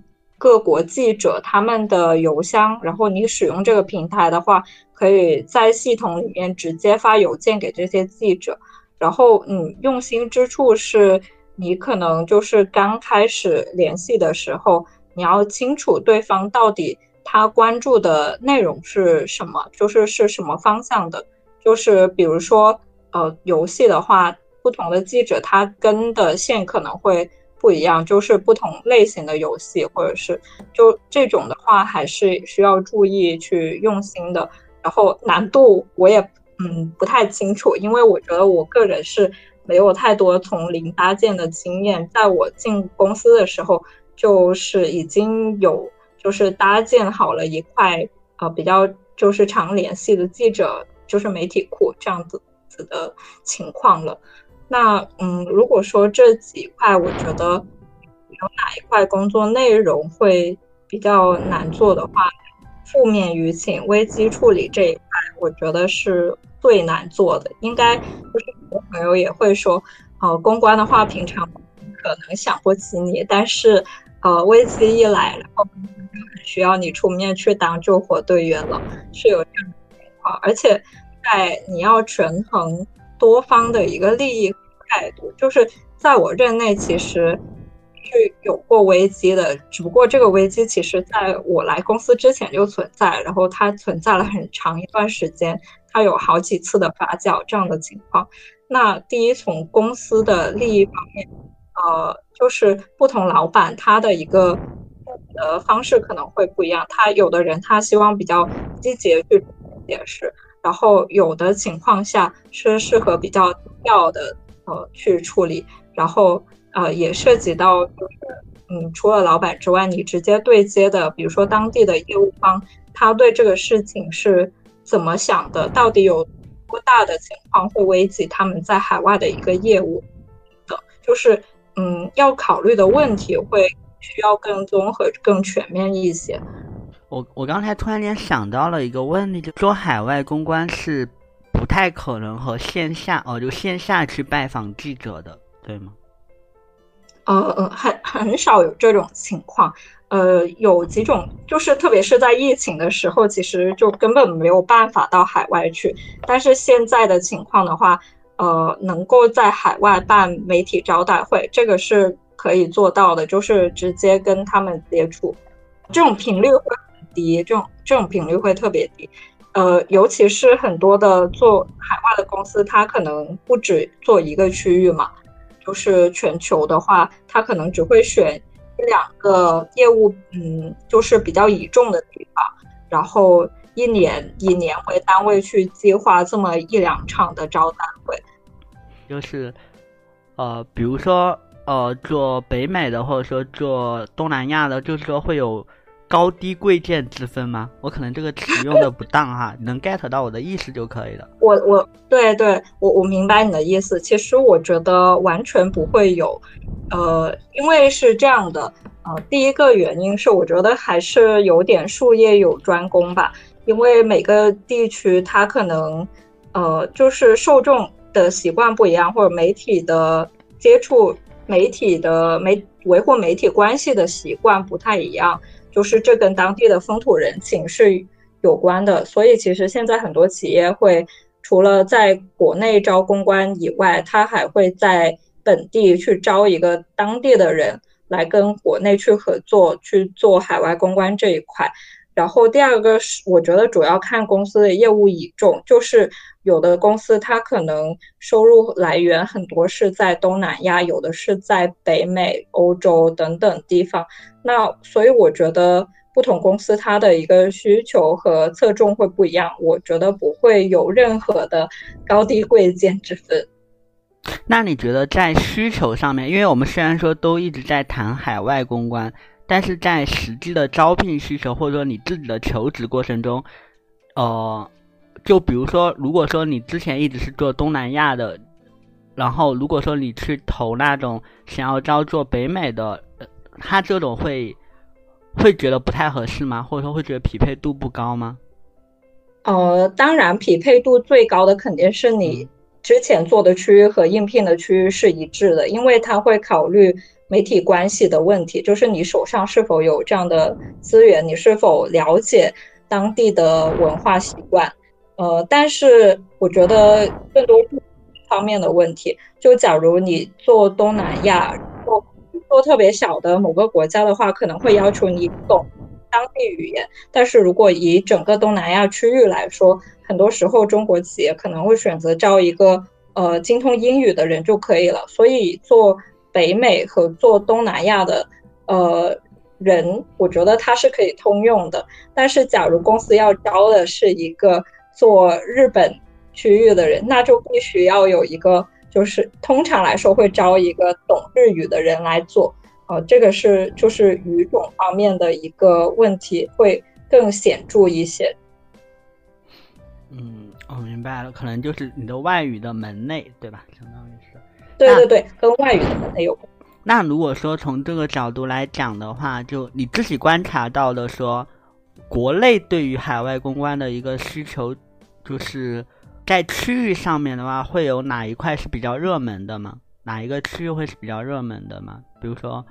各国记者他们的邮箱，然后你使用这个平台的话，可以在系统里面直接发邮件给这些记者。然后，嗯，用心之处是你可能就是刚开始联系的时候，你要清楚对方到底他关注的内容是什么，就是是什么方向的。就是比如说，呃，游戏的话，不同的记者他跟的线可能会。不一样，就是不同类型的游戏，或者是就这种的话，还是需要注意去用心的。然后难度我也嗯不太清楚，因为我觉得我个人是没有太多从零搭建的经验。在我进公司的时候，就是已经有就是搭建好了一块呃比较就是常联系的记者就是媒体库这样子子的情况了。那嗯，如果说这几块，我觉得有哪一块工作内容会比较难做的话，负面舆情、危机处理这一块，我觉得是最难做的。应该就是很多朋友也会说，呃，公关的话平常可能想不起你，但是呃，危机一来，然后需要你出面去当救火队员了，是有这样的情况。而且在你要权衡多方的一个利益态度，就是在我任内其实。是有过危机的，只不过这个危机其实在我来公司之前就存在，然后它存在了很长一段时间，它有好几次的发酵这样的情况。那第一，从公司的利益方面，呃，就是不同老板他的一个的方式可能会不一样，他有的人他希望比较积极去解释，然后有的情况下是适合比较低调的呃去处理，然后。呃，也涉及到就是，嗯，除了老板之外，你直接对接的，比如说当地的业务方，他对这个事情是怎么想的？到底有多大的情况会危及他们在海外的一个业务的？就是，嗯，要考虑的问题会需要更综合、更全面一些。我我刚才突然间想到了一个问题，就说海外公关是不太可能和线下哦，就线下去拜访记者的，对吗？呃呃，很很少有这种情况，呃，有几种，就是特别是在疫情的时候，其实就根本没有办法到海外去。但是现在的情况的话，呃，能够在海外办媒体招待会，这个是可以做到的，就是直接跟他们接触，这种频率会低，这种这种频率会特别低。呃，尤其是很多的做海外的公司，它可能不止做一个区域嘛。就是全球的话，它可能只会选一两个业务，嗯，就是比较倚重的地方，然后一年以年为单位去计划这么一两场的招待会。就是，呃，比如说，呃，做北美的，或者说做东南亚的，就是说会有。高低贵贱之分吗？我可能这个词用的不当哈，(laughs) 能 get 到我的意思就可以了。我我对对，我我明白你的意思。其实我觉得完全不会有，呃，因为是这样的，呃，第一个原因是我觉得还是有点术业有专攻吧，因为每个地区它可能，呃，就是受众的习惯不一样，或者媒体的接触媒体的媒维护媒体关系的习惯不太一样。就是这跟当地的风土人情是有关的，所以其实现在很多企业会除了在国内招公关以外，他还会在本地去招一个当地的人来跟国内去合作去做海外公关这一块。然后第二个是，我觉得主要看公司的业务倚重，就是有的公司它可能收入来源很多是在东南亚，有的是在北美、欧洲等等地方。那所以我觉得不同公司它的一个需求和侧重会不一样，我觉得不会有任何的高低贵贱之分。那你觉得在需求上面，因为我们虽然说都一直在谈海外公关。但是在实际的招聘需求，或者说你自己的求职过程中，呃，就比如说，如果说你之前一直是做东南亚的，然后如果说你去投那种想要招做北美的，他这种会会觉得不太合适吗？或者说会觉得匹配度不高吗？呃，当然，匹配度最高的肯定是你之前做的区域和应聘的区域是一致的，因为他会考虑。媒体关系的问题，就是你手上是否有这样的资源，你是否了解当地的文化习惯？呃，但是我觉得更多方面的问题，就假如你做东南亚，做做特别小的某个国家的话，可能会要求你懂当地语言。但是如果以整个东南亚区域来说，很多时候中国企业可能会选择招一个呃精通英语的人就可以了。所以做。北美和做东南亚的，呃，人，我觉得他是可以通用的。但是，假如公司要招的是一个做日本区域的人，那就必须要有一个，就是通常来说会招一个懂日语的人来做。呃，这个是就是语种方面的一个问题会更显著一些。嗯，我明白了，可能就是你的外语的门类，对吧？对对对，跟外语可能有关。那如果说从这个角度来讲的话，就你自己观察到的，说国内对于海外公关的一个需求，就是在区域上面的话，会有哪一块是比较热门的吗？哪一个区域会是比较热门的吗？比如说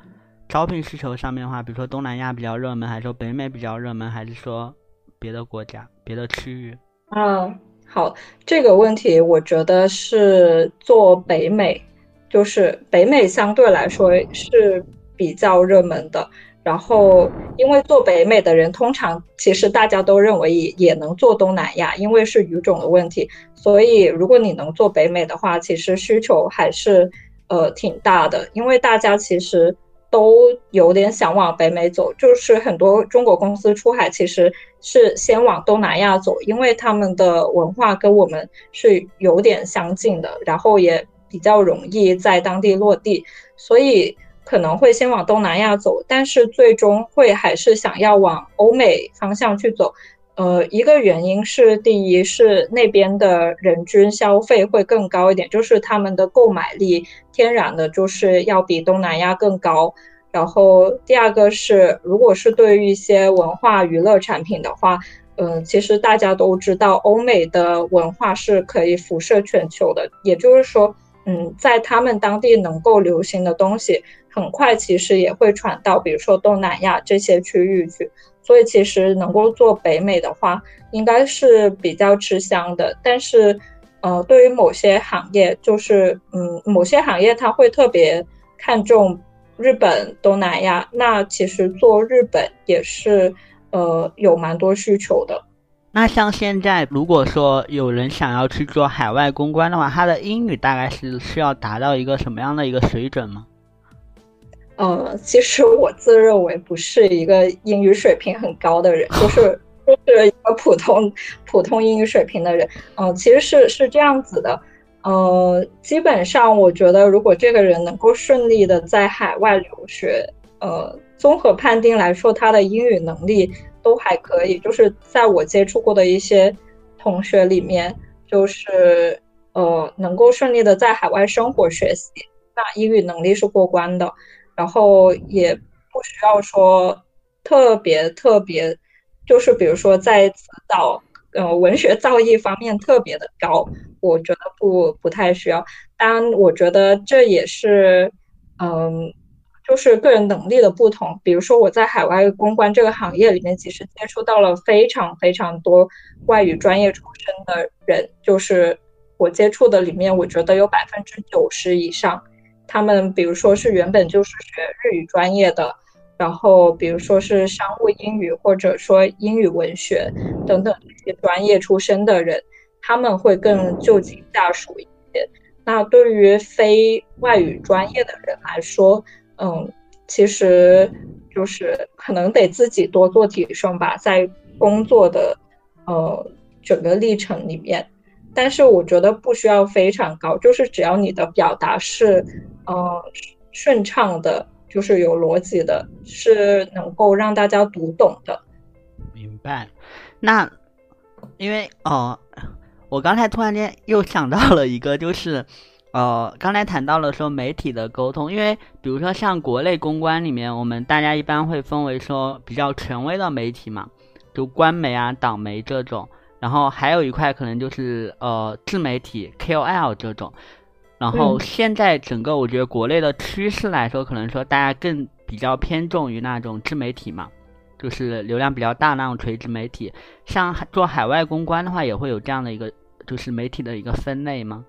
招聘需求上面的话，比如说东南亚比较热门，还是说北美比较热门，还是说别的国家、别的区域？嗯，好，这个问题我觉得是做北美，就是北美相对来说是比较热门的。然后，因为做北美的人，通常其实大家都认为也也能做东南亚，因为是语种的问题。所以，如果你能做北美的话，其实需求还是呃挺大的，因为大家其实都有点想往北美走。就是很多中国公司出海，其实是先往东南亚走，因为他们的文化跟我们是有点相近的，然后也比较容易在当地落地，所以。可能会先往东南亚走，但是最终会还是想要往欧美方向去走。呃，一个原因是，第一是那边的人均消费会更高一点，就是他们的购买力天然的就是要比东南亚更高。然后第二个是，如果是对于一些文化娱乐产品的话，嗯，其实大家都知道，欧美的文化是可以辐射全球的，也就是说，嗯，在他们当地能够流行的东西。很快其实也会传到，比如说东南亚这些区域去，所以其实能够做北美的话，应该是比较吃香的。但是，呃，对于某些行业，就是嗯，某些行业它会特别看重日本、东南亚，那其实做日本也是呃有蛮多需求的。那像现在，如果说有人想要去做海外公关的话，他的英语大概是需要达到一个什么样的一个水准吗？呃，其实我自认为不是一个英语水平很高的人，(laughs) 就是就是一个普通普通英语水平的人。嗯，其实是是这样子的。呃，基本上我觉得，如果这个人能够顺利的在海外留学，呃，综合判定来说，他的英语能力都还可以。就是在我接触过的一些同学里面，就是呃，能够顺利的在海外生活学习，那英语能力是过关的。然后也不需要说特别特别，就是比如说在指导，呃，文学造诣方面特别的高，我觉得不不太需要。当然，我觉得这也是，嗯，就是个人能力的不同。比如说我在海外公关这个行业里面，其实接触到了非常非常多外语专业出身的人，就是我接触的里面，我觉得有百分之九十以上。他们比如说是原本就是学日语专业的，然后比如说是商务英语或者说英语文学等等这些专业出身的人，他们会更就近下属一些。那对于非外语专业的人来说，嗯，其实就是可能得自己多做提升吧，在工作的呃整个历程里面。但是我觉得不需要非常高，就是只要你的表达是。呃，顺畅的，就是有逻辑的，是能够让大家读懂的。明白。那因为哦，我刚才突然间又想到了一个，就是呃，刚才谈到了说媒体的沟通，因为比如说像国内公关里面，我们大家一般会分为说比较权威的媒体嘛，就官媒啊、党媒这种，然后还有一块可能就是呃自媒体 KOL 这种。然后现在整个我觉得国内的趋势来说，可能说大家更比较偏重于那种自媒体嘛，就是流量比较大那种垂直媒体。像做海外公关的话，也会有这样的一个就是媒体的一个分类吗？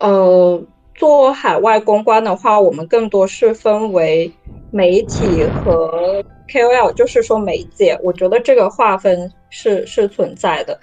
呃，做海外公关的话，我们更多是分为媒体和 KOL，就是说媒介。我觉得这个划分是是存在的。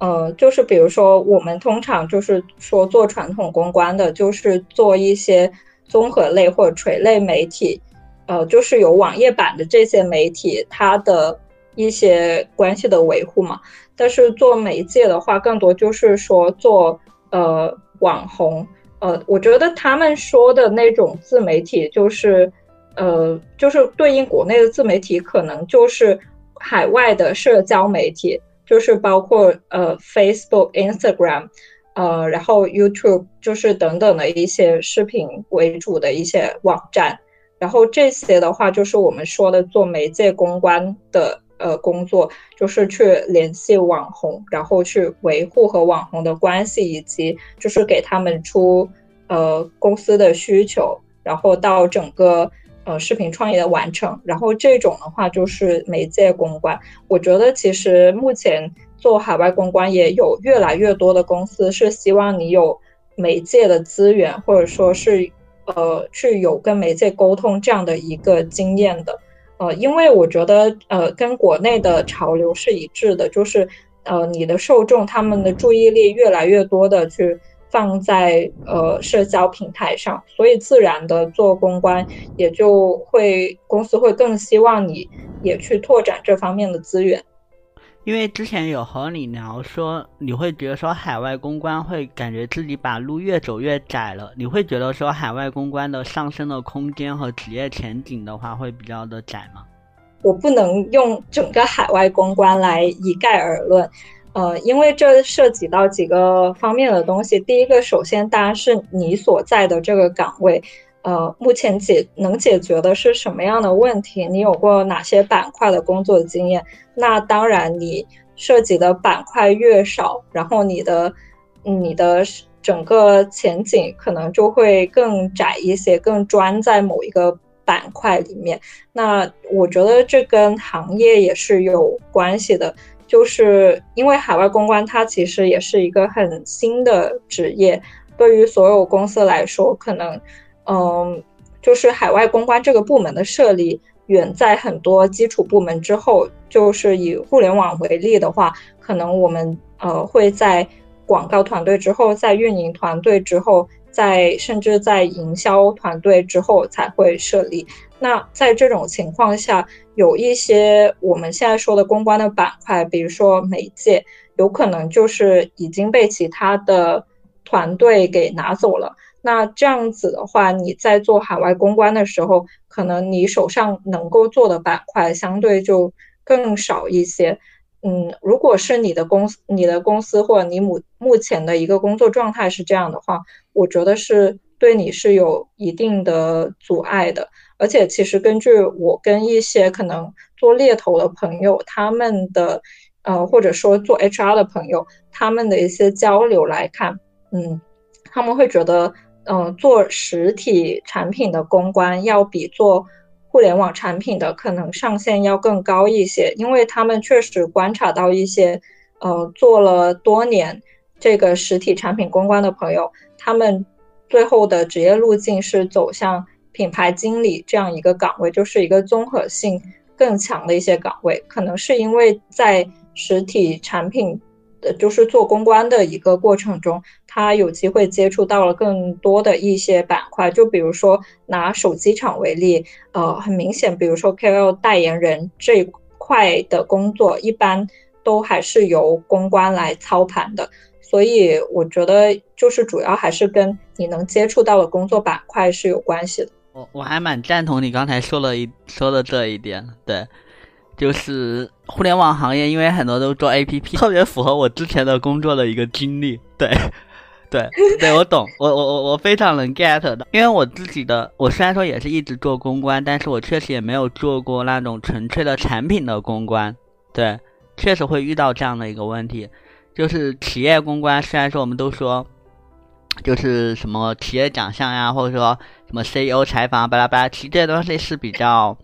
呃，就是比如说，我们通常就是说做传统公关的，就是做一些综合类或者垂类媒体，呃，就是有网页版的这些媒体，它的一些关系的维护嘛。但是做媒介的话，更多就是说做呃网红，呃，我觉得他们说的那种自媒体，就是呃，就是对应国内的自媒体，可能就是海外的社交媒体。就是包括呃 Facebook、Instagram，呃，然后 YouTube，就是等等的一些视频为主的一些网站，然后这些的话就是我们说的做媒介公关的呃工作，就是去联系网红，然后去维护和网红的关系，以及就是给他们出呃公司的需求，然后到整个。呃视频创业的完成。然后这种的话就是媒介公关。我觉得其实目前做海外公关也有越来越多的公司是希望你有媒介的资源，或者说是呃去有跟媒介沟通这样的一个经验的。呃，因为我觉得呃跟国内的潮流是一致的，就是呃你的受众他们的注意力越来越多的去。放在呃社交平台上，所以自然的做公关也就会公司会更希望你也去拓展这方面的资源。因为之前有和你聊说，你会觉得说海外公关会感觉自己把路越走越窄了，你会觉得说海外公关的上升的空间和职业前景的话会比较的窄吗？我不能用整个海外公关来一概而论。呃，因为这涉及到几个方面的东西。第一个，首先当然是你所在的这个岗位，呃，目前解能解决的是什么样的问题？你有过哪些板块的工作经验？那当然，你涉及的板块越少，然后你的你的整个前景可能就会更窄一些，更专在某一个板块里面。那我觉得这跟行业也是有关系的。就是因为海外公关，它其实也是一个很新的职业，对于所有公司来说，可能，嗯，就是海外公关这个部门的设立，远在很多基础部门之后。就是以互联网为例的话，可能我们呃会在广告团队之后，在运营团队之后，在甚至在营销团队之后才会设立。那在这种情况下，有一些我们现在说的公关的板块，比如说媒介，有可能就是已经被其他的团队给拿走了。那这样子的话，你在做海外公关的时候，可能你手上能够做的板块相对就更少一些。嗯，如果是你的公司、你的公司或者你目目前的一个工作状态是这样的话，我觉得是对你是有一定的阻碍的。而且，其实根据我跟一些可能做猎头的朋友，他们的，呃，或者说做 HR 的朋友，他们的一些交流来看，嗯，他们会觉得，嗯，做实体产品的公关要比做互联网产品的可能上限要更高一些，因为他们确实观察到一些，呃，做了多年这个实体产品公关的朋友，他们最后的职业路径是走向。品牌经理这样一个岗位，就是一个综合性更强的一些岗位，可能是因为在实体产品，呃就是做公关的一个过程中，他有机会接触到了更多的一些板块。就比如说拿手机厂为例，呃，很明显，比如说 KOL 代言人这一块的工作，一般都还是由公关来操盘的。所以我觉得，就是主要还是跟你能接触到的工作板块是有关系的。我我还蛮赞同你刚才说了一说的这一点，对，就是互联网行业，因为很多都做 APP，特别符合我之前的工作的一个经历，对，对，(laughs) 对我懂，我我我我非常能 get 的，因为我自己的，我虽然说也是一直做公关，但是我确实也没有做过那种纯粹的产品的公关，对，确实会遇到这样的一个问题，就是企业公关，虽然说我们都说。就是什么企业奖项呀，或者说什么 CEO 采访巴拉巴拉，其实这些东西是比较，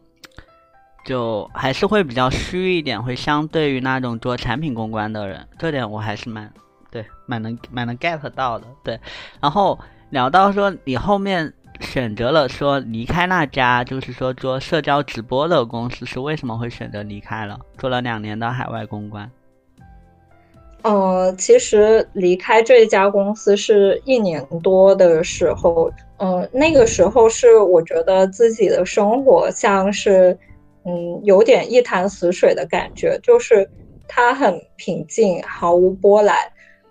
就还是会比较虚一点，会相对于那种做产品公关的人，这点我还是蛮对，蛮能蛮能 get 到的。对，然后聊到说你后面选择了说离开那家，就是说做社交直播的公司，是为什么会选择离开了？做了两年的海外公关。呃，其实离开这家公司是一年多的时候，嗯，那个时候是我觉得自己的生活像是，嗯，有点一潭死水的感觉，就是它很平静，毫无波澜。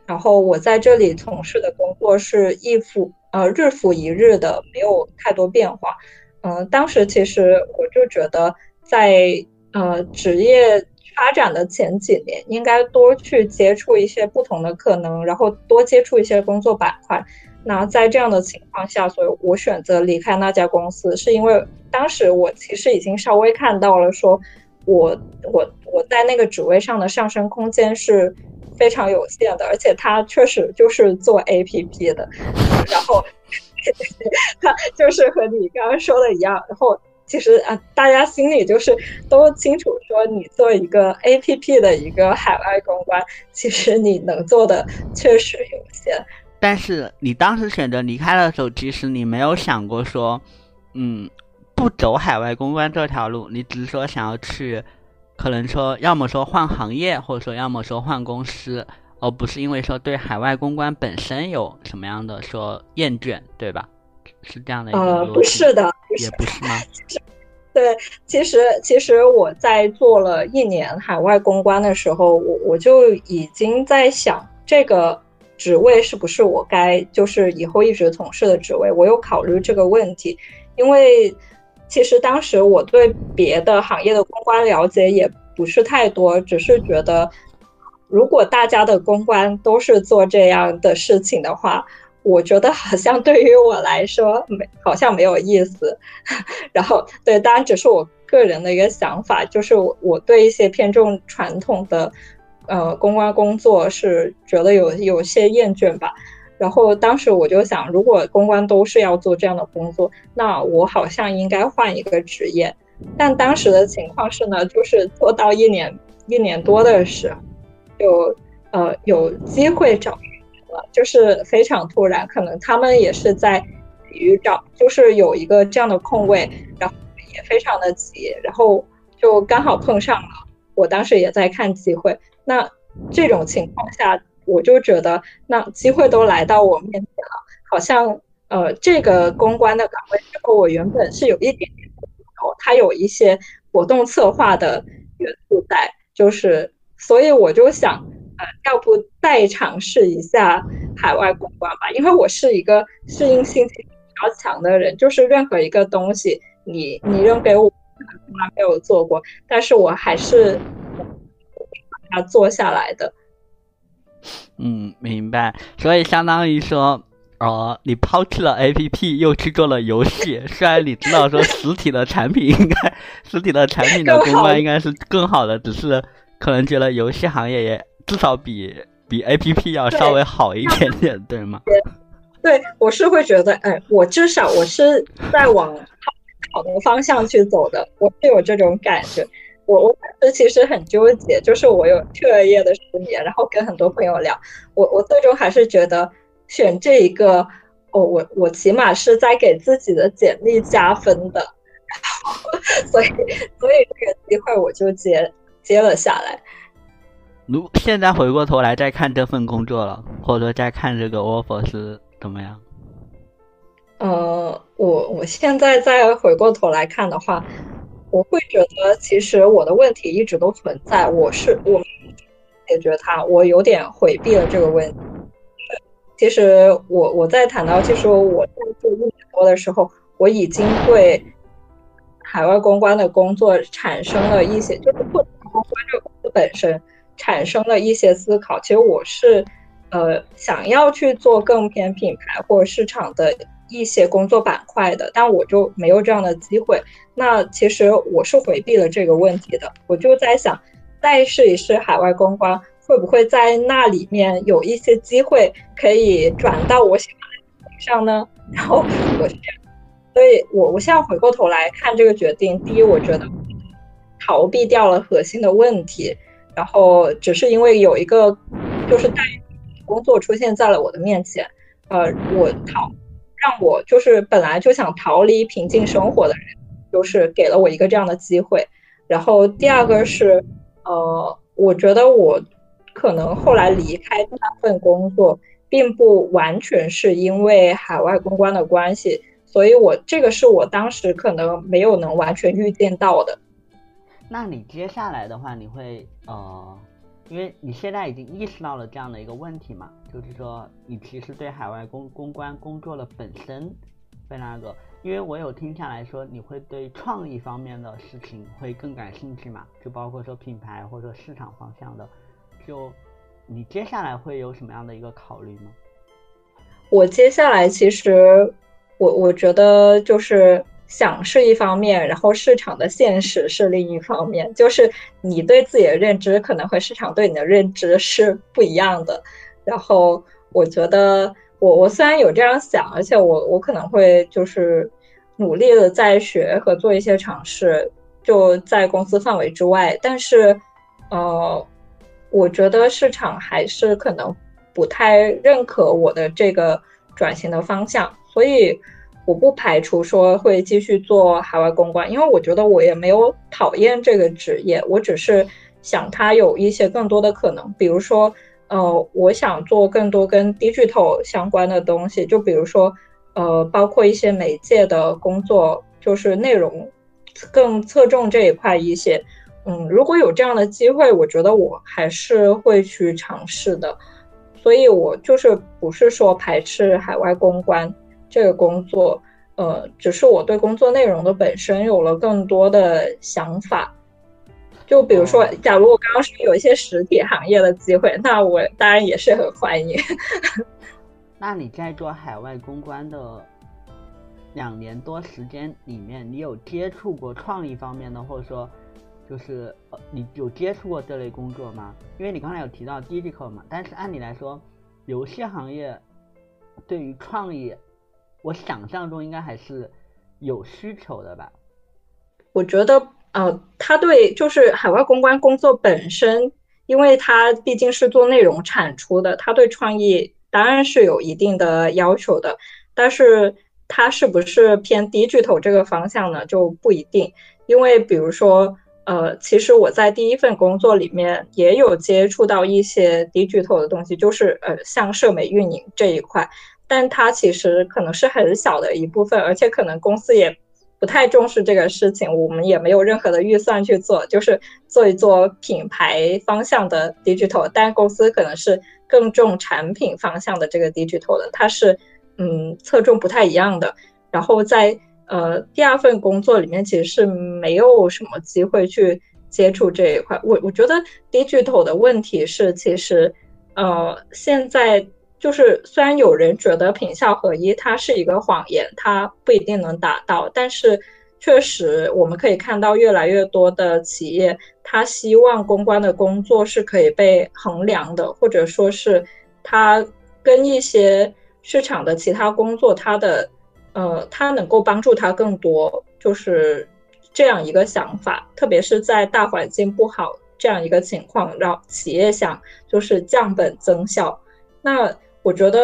然后我在这里从事的工作是一复呃日复一日的，没有太多变化。嗯，当时其实我就觉得在呃职业。发展的前几年，应该多去接触一些不同的可能，然后多接触一些工作板块。那在这样的情况下，所以我选择离开那家公司，是因为当时我其实已经稍微看到了，说我我我在那个职位上的上升空间是非常有限的，而且它确实就是做 APP 的，然后 (laughs) (laughs) 他就是和你刚刚说的一样，然后。其实啊，大家心里就是都清楚，说你做一个 A P P 的一个海外公关，其实你能做的确实有限。但是你当时选择离开的时候，其实你没有想过说，嗯，不走海外公关这条路，你只是说想要去，可能说要么说换行业，或者说要么说换公司，而不是因为说对海外公关本身有什么样的说厌倦，对吧？是这样的一个呃，不是的，也不是吗？(laughs) 对，其实其实我在做了一年海外公关的时候，我我就已经在想这个。职位是不是我该就是以后一直从事的职位？我有考虑这个问题，因为其实当时我对别的行业的公关了解也不是太多，只是觉得如果大家的公关都是做这样的事情的话，我觉得好像对于我来说没好像没有意思。(laughs) 然后对，当然只是我个人的一个想法，就是我我对一些偏重传统的。呃，公关工作是觉得有有些厌倦吧，然后当时我就想，如果公关都是要做这样的工作，那我好像应该换一个职业。但当时的情况是呢，就是做到一年一年多的时候，就呃有机会找就是非常突然，可能他们也是在急于找，就是有一个这样的空位，然后也非常的急，然后就刚好碰上了，我当时也在看机会。那这种情况下，我就觉得，那机会都来到我面前了，好像呃，这个公关的岗位和我原本是有一点点不同，它有一些活动策划的元素在，就是所以我就想，呃，要不再尝试一下海外公关吧，因为我是一个适应性比较强的人，就是任何一个东西，你你扔给我，从来没有做过，但是我还是。他做下来的，嗯，明白。所以相当于说，哦，你抛弃了 A P P，又去做了游戏。虽然你知道说实体的产品应该，实体的产品的公关应该是更好的，只是可能觉得游戏行业也至少比比 A P P 要稍微好一点点，对吗？对，我是会觉得，哎，我至少我是在往好的方向去走的，我是有这种感觉。我我当时其实很纠结，就是我有彻夜的失眠，然后跟很多朋友聊，我我最终还是觉得选这一个，哦，我我起码是在给自己的简历加分的，(laughs) 所以所以这个机会我就接接了下来。如现在回过头来再看这份工作了，或者说再看这个 offer 是怎么样？呃，我我现在再回过头来看的话。我会觉得，其实我的问题一直都存在，我是我解决它，我有点回避了这个问题。其实我我在谈到，其实我在做一年多的时候，我已经对海外公关的工作产生了一些，就是不公关这公司本身产生了一些思考。其实我是呃想要去做更偏品牌或市场的。一些工作板块的，但我就没有这样的机会。那其实我是回避了这个问题的。我就在想，再试一试海外公关，会不会在那里面有一些机会可以转到我喜欢的上呢？(laughs) 然后我是这样，所以我我现在回过头来看这个决定，第一，我觉得逃避掉了核心的问题，然后只是因为有一个就是代工作出现在了我的面前，呃，我逃。让我就是本来就想逃离平静生活的人，就是给了我一个这样的机会。然后第二个是，呃，我觉得我可能后来离开那份工作，并不完全是因为海外公关的关系，所以我这个是我当时可能没有能完全预见到的。那你接下来的话，你会呃？因为你现在已经意识到了这样的一个问题嘛，就是说你其实对海外公公关工作的本身会那个，因为我有听下来说你会对创意方面的事情会更感兴趣嘛，就包括说品牌或者市场方向的，就你接下来会有什么样的一个考虑吗？我接下来其实我我觉得就是。想是一方面，然后市场的现实是另一方面，就是你对自己的认知可能和市场对你的认知是不一样的。然后我觉得，我我虽然有这样想，而且我我可能会就是，努力的在学和做一些尝试，就在公司范围之外。但是，呃，我觉得市场还是可能不太认可我的这个转型的方向，所以我不排除说会继续做海外公关，因为我觉得我也没有讨厌这个职业，我只是想它有一些更多的可能，比如说，呃，我想做更多跟 digital 相关的东西，就比如说。呃，包括一些媒介的工作，就是内容更侧重这一块一些。嗯，如果有这样的机会，我觉得我还是会去尝试的。所以，我就是不是说排斥海外公关这个工作，呃，只是我对工作内容的本身有了更多的想法。就比如说，假如我刚刚说有一些实体行业的机会，那我当然也是很欢迎。(laughs) 那你在做海外公关的两年多时间里面，你有接触过创意方面的，或者说就是呃，你有接触过这类工作吗？因为你刚才有提到 digital 嘛，但是按理来说，游戏行业对于创意，我想象中应该还是有需求的吧？我觉得呃，他对就是海外公关工作本身，因为他毕竟是做内容产出的，他对创意。当然是有一定的要求的，但是它是不是偏低巨头这个方向呢？就不一定。因为比如说，呃，其实我在第一份工作里面也有接触到一些低巨头的东西，就是呃，像社媒运营这一块，但它其实可能是很小的一部分，而且可能公司也不太重视这个事情，我们也没有任何的预算去做，就是做一做品牌方向的 digital，但公司可能是。更重产品方向的这个 digital 的，它是嗯侧重不太一样的。然后在呃第二份工作里面，其实是没有什么机会去接触这一块。我我觉得 digital 的问题是，其实呃现在就是虽然有人觉得品效合一它是一个谎言，它不一定能达到，但是。确实，我们可以看到越来越多的企业，他希望公关的工作是可以被衡量的，或者说是他跟一些市场的其他工作，他的呃，他能够帮助他更多，就是这样一个想法。特别是在大环境不好这样一个情况，让企业想就是降本增效。那我觉得，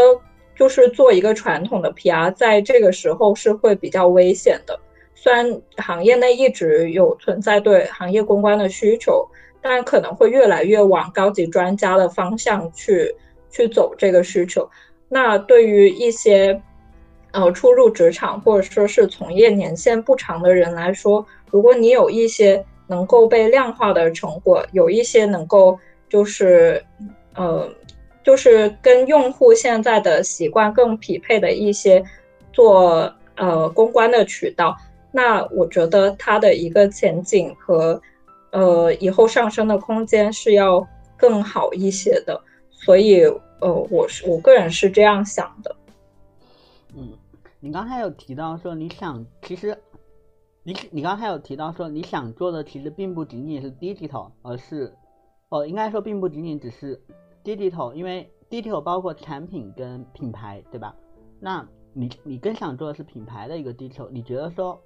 就是做一个传统的 PR，在这个时候是会比较危险的。虽然行业内一直有存在对行业公关的需求，但可能会越来越往高级专家的方向去去走这个需求。那对于一些呃初入职场或者说是从业年限不长的人来说，如果你有一些能够被量化的成果，有一些能够就是呃就是跟用户现在的习惯更匹配的一些做呃公关的渠道。那我觉得它的一个前景和，呃，以后上升的空间是要更好一些的，所以，呃，我是我个人是这样想的。嗯，你刚才有提到说你想，其实，你你刚才有提到说你想做的其实并不仅仅是 digital，而是，哦，应该说并不仅仅只是 digital，因为 digital 包括产品跟品牌，对吧？那你你更想做的是品牌的一个 digital，你觉得说？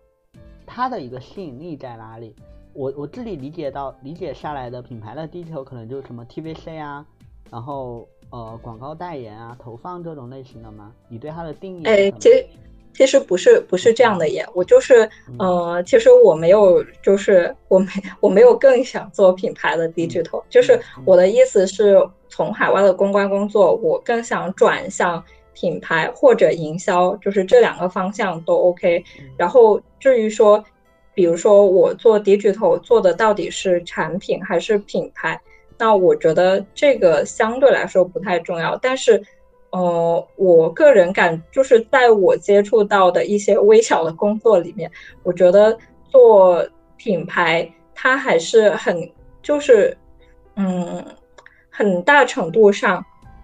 它的一个吸引力在哪里？我我自己理解到理解下来的品牌的 digital 可能就是什么 TVC 啊，然后呃广告代言啊、投放这种类型的吗？你对它的定义？哎，其实其实不是不是这样的耶，我就是呃，其实我没有就是我没我没有更想做品牌的 digital，就是我的意思是从海外的公关工作，我更想转向。品牌或者营销，就是这两个方向都 OK。然后至于说，比如说我做 digital 做的到底是产品还是品牌，那我觉得这个相对来说不太重要。但是，呃，我个人感就是在我接触到的一些微小的工作里面，我觉得做品牌它还是很就是嗯，很大程度上，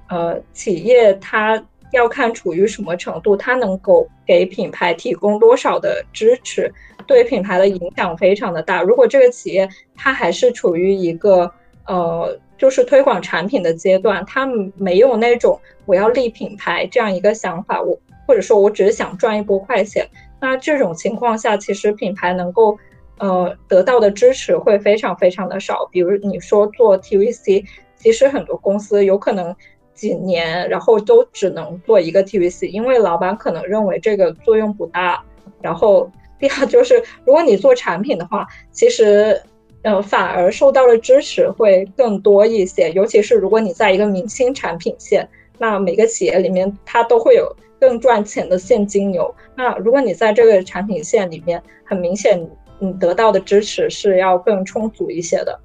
呃，企业它。要看处于什么程度，它能够给品牌提供多少的支持，对品牌的影响非常的大。如果这个企业它还是处于一个呃，就是推广产品的阶段，他们没有那种我要立品牌这样一个想法，我或者说我只是想赚一波快钱，那这种情况下，其实品牌能够呃得到的支持会非常非常的少。比如你说做 TVC，其实很多公司有可能几年，然后都只能做一个 TVC，因为老板可能认为这个作用不大。然后第二就是，如果你做产品的话，其实。呃，反而受到的支持会更多一些，尤其是如果你在一个明星产品线，那每个企业里面它都会有更赚钱的现金流。那如果你在这个产品线里面，很明显你得到的支持是要更充足一些的。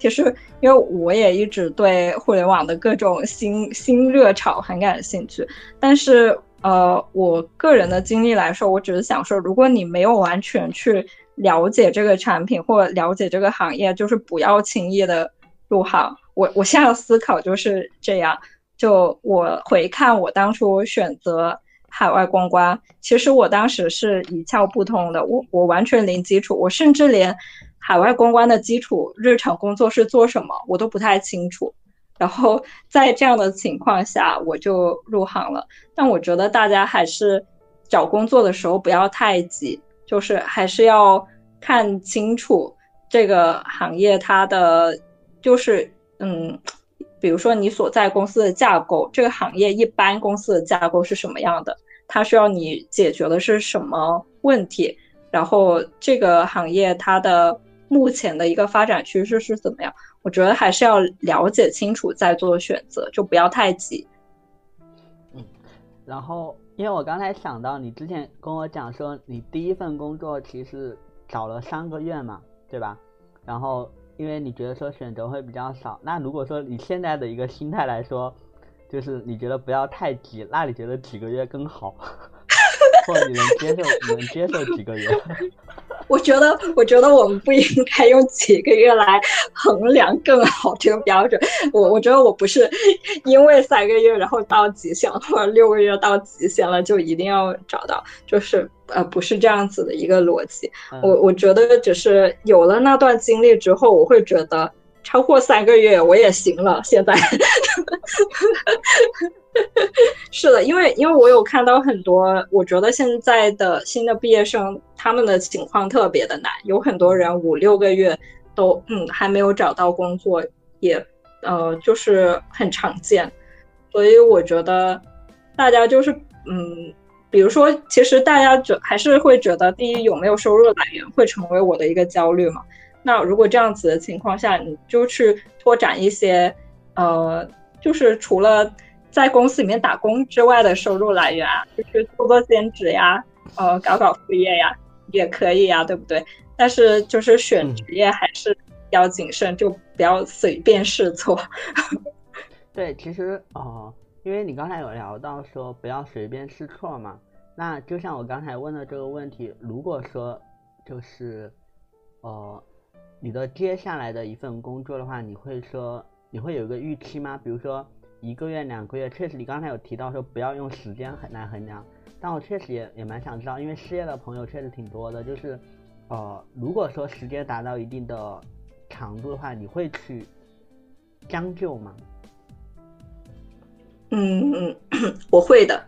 其实，因为我也一直对互联网的各种新新热潮很感兴趣，但是呃，我个人的经历来说，我只是想说，如果你没有完全去。了解这个产品或了解这个行业，就是不要轻易的入行。我我现在思考就是这样。就我回看我当初选择海外公关，其实我当时是一窍不通的，我我完全零基础，我甚至连海外公关的基础日常工作是做什么我都不太清楚。然后在这样的情况下，我就入行了。但我觉得大家还是找工作的时候不要太急。就是还是要看清楚这个行业它的，就是嗯，比如说你所在公司的架构，这个行业一般公司的架构是什么样的？它需要你解决的是什么问题？然后这个行业它的目前的一个发展趋势是怎么样？我觉得还是要了解清楚再做选择，就不要太急。嗯，然后。因为我刚才想到，你之前跟我讲说，你第一份工作其实找了三个月嘛，对吧？然后因为你觉得说选择会比较少，那如果说你现在的一个心态来说，就是你觉得不要太急，那你觉得几个月更好？(laughs) 或者你能接受？你能接受几个月？(laughs) 我觉得，我觉得我们不应该用几个月来衡量更好这个标准。我我觉得我不是因为三个月然后到极限或者六个月到极限了就一定要找到，就是呃不是这样子的一个逻辑。我我觉得只是有了那段经历之后，我会觉得超过三个月我也行了。现在。(laughs) (laughs) 是的，因为因为我有看到很多，我觉得现在的新的毕业生他们的情况特别的难，有很多人五六个月都嗯还没有找到工作，也呃就是很常见，所以我觉得大家就是嗯，比如说其实大家觉还是会觉得第一有没有收入来源会成为我的一个焦虑嘛，那如果这样子的情况下，你就去拓展一些呃，就是除了。在公司里面打工之外的收入来源啊，就是做做兼职呀，呃，搞搞副业呀，也可以呀，对不对？但是就是选职业还是要谨慎，就不要随便试错。(laughs) 对，其实哦，因为你刚才有聊到说不要随便试错嘛，那就像我刚才问的这个问题，如果说就是呃，你的接下来的一份工作的话，你会说你会有一个预期吗？比如说。一个月、两个月，确实你刚才有提到说不要用时间很来衡量，但我确实也也蛮想知道，因为失业的朋友确实挺多的，就是，呃，如果说时间达到一定的长度的话，你会去将就吗？嗯，(coughs) 我会的，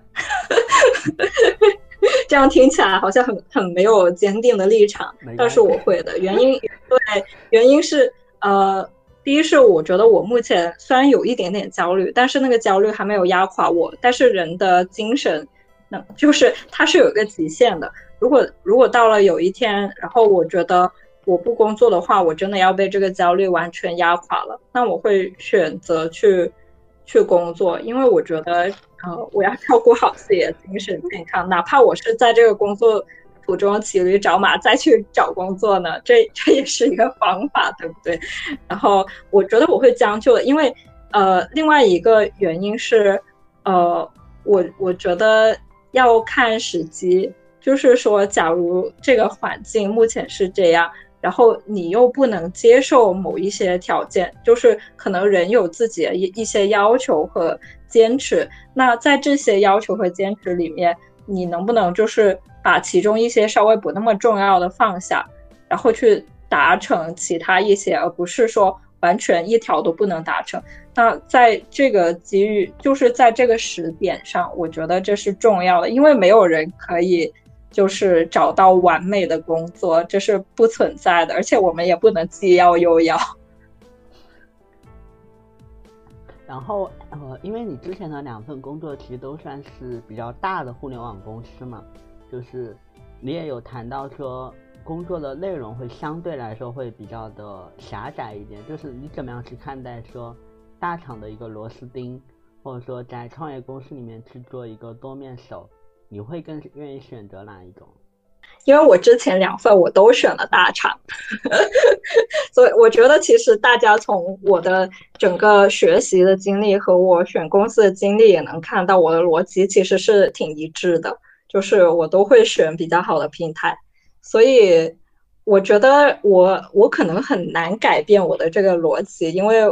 (laughs) 这样听起来好像很很没有坚定的立场，但是我会的，原因对，原因是呃。第一是我觉得我目前虽然有一点点焦虑，但是那个焦虑还没有压垮我。但是人的精神，那就是它是有一个极限的。如果如果到了有一天，然后我觉得我不工作的话，我真的要被这个焦虑完全压垮了，那我会选择去去工作，因为我觉得呃我要 (laughs) 照顾好自己的精神健康，哪怕我是在这个工作。途中骑驴找马再去找工作呢，这这也是一个方法，对不对？然后我觉得我会将就的，因为呃，另外一个原因是，呃，我我觉得要看时机，就是说，假如这个环境目前是这样，然后你又不能接受某一些条件，就是可能人有自己的一一些要求和坚持，那在这些要求和坚持里面，你能不能就是？把其中一些稍微不那么重要的放下，然后去达成其他一些，而不是说完全一条都不能达成。那在这个机遇，就是在这个时点上，我觉得这是重要的，因为没有人可以就是找到完美的工作，这是不存在的，而且我们也不能既要又要。然后，呃，因为你之前的两份工作其实都算是比较大的互联网公司嘛，就是你也有谈到说工作的内容会相对来说会比较的狭窄一点，就是你怎么样去看待说大厂的一个螺丝钉，或者说在创业公司里面去做一个多面手，你会更愿意选择哪一种？因为我之前两份我都选了大厂，(laughs) 所以我觉得其实大家从我的整个学习的经历和我选公司的经历也能看到我的逻辑其实是挺一致的，就是我都会选比较好的平台，所以我觉得我我可能很难改变我的这个逻辑，因为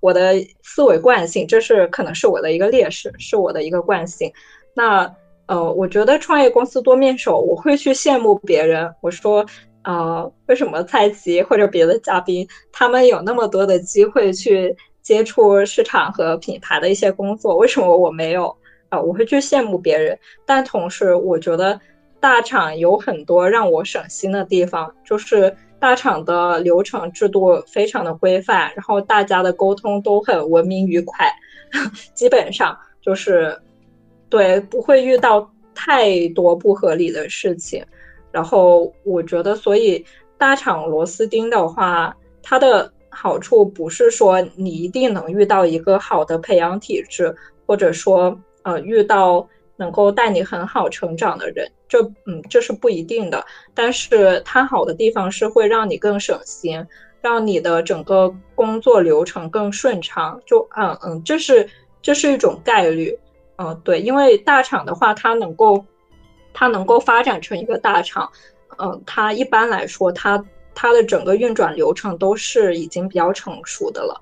我的思维惯性，这是可能是我的一个劣势，是我的一个惯性。那。呃，我觉得创业公司多面手，我会去羡慕别人。我说，呃，为什么蔡奇或者别的嘉宾，他们有那么多的机会去接触市场和品牌的一些工作，为什么我没有？啊，我会去羡慕别人。但同时，我觉得大厂有很多让我省心的地方，就是大厂的流程制度非常的规范，然后大家的沟通都很文明愉快，(laughs) 基本上就是。对，不会遇到太多不合理的事情。然后我觉得，所以大厂螺丝钉的话，它的好处不是说你一定能遇到一个好的培养体制，或者说呃遇到能够带你很好成长的人，这嗯这是不一定的。但是它好的地方是会让你更省心，让你的整个工作流程更顺畅。就嗯嗯，这是这是一种概率。嗯，对，因为大厂的话，它能够，它能够发展成一个大厂，嗯，它一般来说，它它的整个运转流程都是已经比较成熟的了，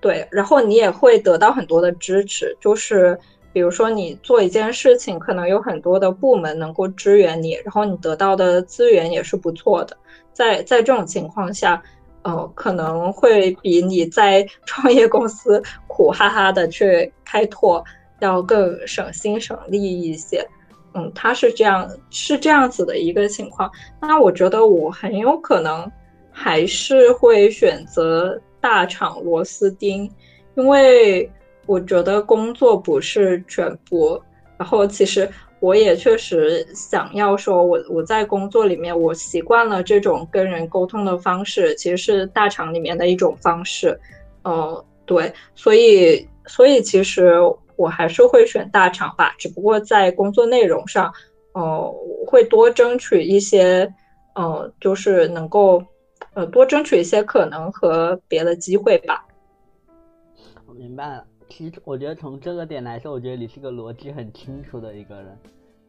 对，然后你也会得到很多的支持，就是比如说你做一件事情，可能有很多的部门能够支援你，然后你得到的资源也是不错的，在在这种情况下，呃，可能会比你在创业公司苦哈哈的去开拓。要更省心省力一些，嗯，他是这样，是这样子的一个情况。那我觉得我很有可能还是会选择大厂螺丝钉，因为我觉得工作不是全部。然后其实我也确实想要说，我我在工作里面我习惯了这种跟人沟通的方式，其实是大厂里面的一种方式。嗯，对，所以所以其实。我还是会选大厂吧，只不过在工作内容上，呃，会多争取一些，呃，就是能够，呃，多争取一些可能和别的机会吧。我明白了，其实我觉得从这个点来说，我觉得你是个逻辑很清楚的一个人，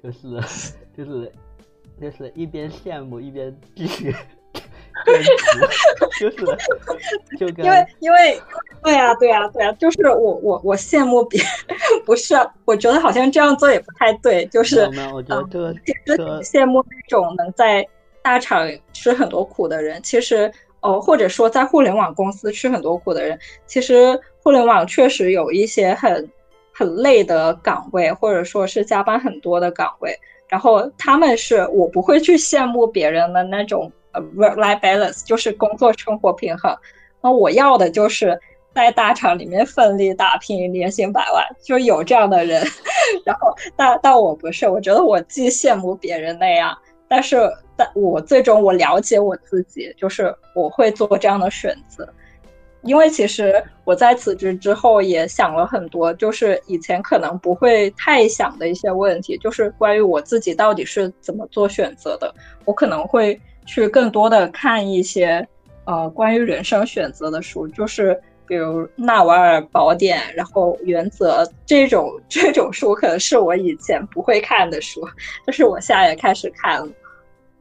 就是 (laughs) 就是就是一边羡慕一边继续。(laughs) 就是，就因为因为对呀对呀对呀，就是我我我羡慕别，不是，我觉得好像这样做也不太对，就是我觉得羡慕那种能在大厂吃很多苦的人，其实哦，或者说在互联网公司吃很多苦的人，其实互联网确实有一些很很累的岗位，或者说是加班很多的岗位，然后他们是我不会去羡慕别人的那种。呃，work-life balance 就是工作生活平衡。那我要的就是在大厂里面奋力打拼，年薪百万，就有这样的人。(laughs) 然后，但但我不是，我觉得我既羡慕别人那样，但是但我最终我了解我自己，就是我会做这样的选择。因为其实我在辞职之后也想了很多，就是以前可能不会太想的一些问题，就是关于我自己到底是怎么做选择的，我可能会。去更多的看一些，呃，关于人生选择的书，就是比如《纳瓦尔宝典》，然后《原则》这种 (laughs) 这种书，可能是我以前不会看的书，但是我现在也开始看了。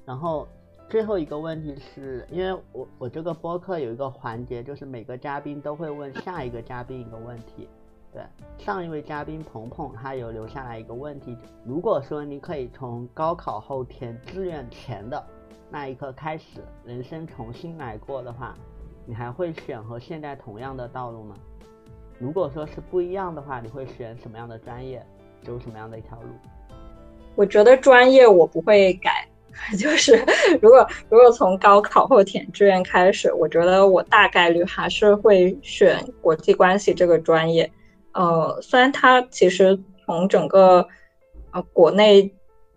然后最后一个问题是，因为我我这个播客有一个环节，就是每个嘉宾都会问下一个嘉宾一个问题。对，上一位嘉宾鹏鹏他有留下来一个问题，如果说你可以从高考后填志愿前的。那一刻开始，人生重新来过的话，你还会选和现在同样的道路吗？如果说是不一样的话，你会选什么样的专业，走什么样的一条路？我觉得专业我不会改，(laughs) 就是如果如果从高考后填志愿开始，我觉得我大概率还是会选国际关系这个专业。呃，虽然它其实从整个呃国内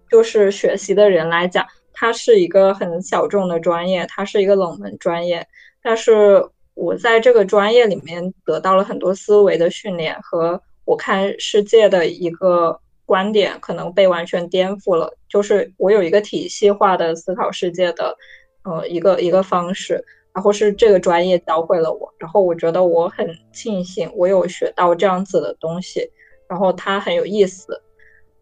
就是学习的人来讲，它是一个很小众的专业，它是一个冷门专业，但是我在这个专业里面得到了很多思维的训练和我看世界的一个。观点可能被完全颠覆了，就是我有一个体系化的思考世界的，呃，一个一个方式，然后是这个专业教会了我，然后我觉得我很庆幸我有学到这样子的东西，然后它很有意思，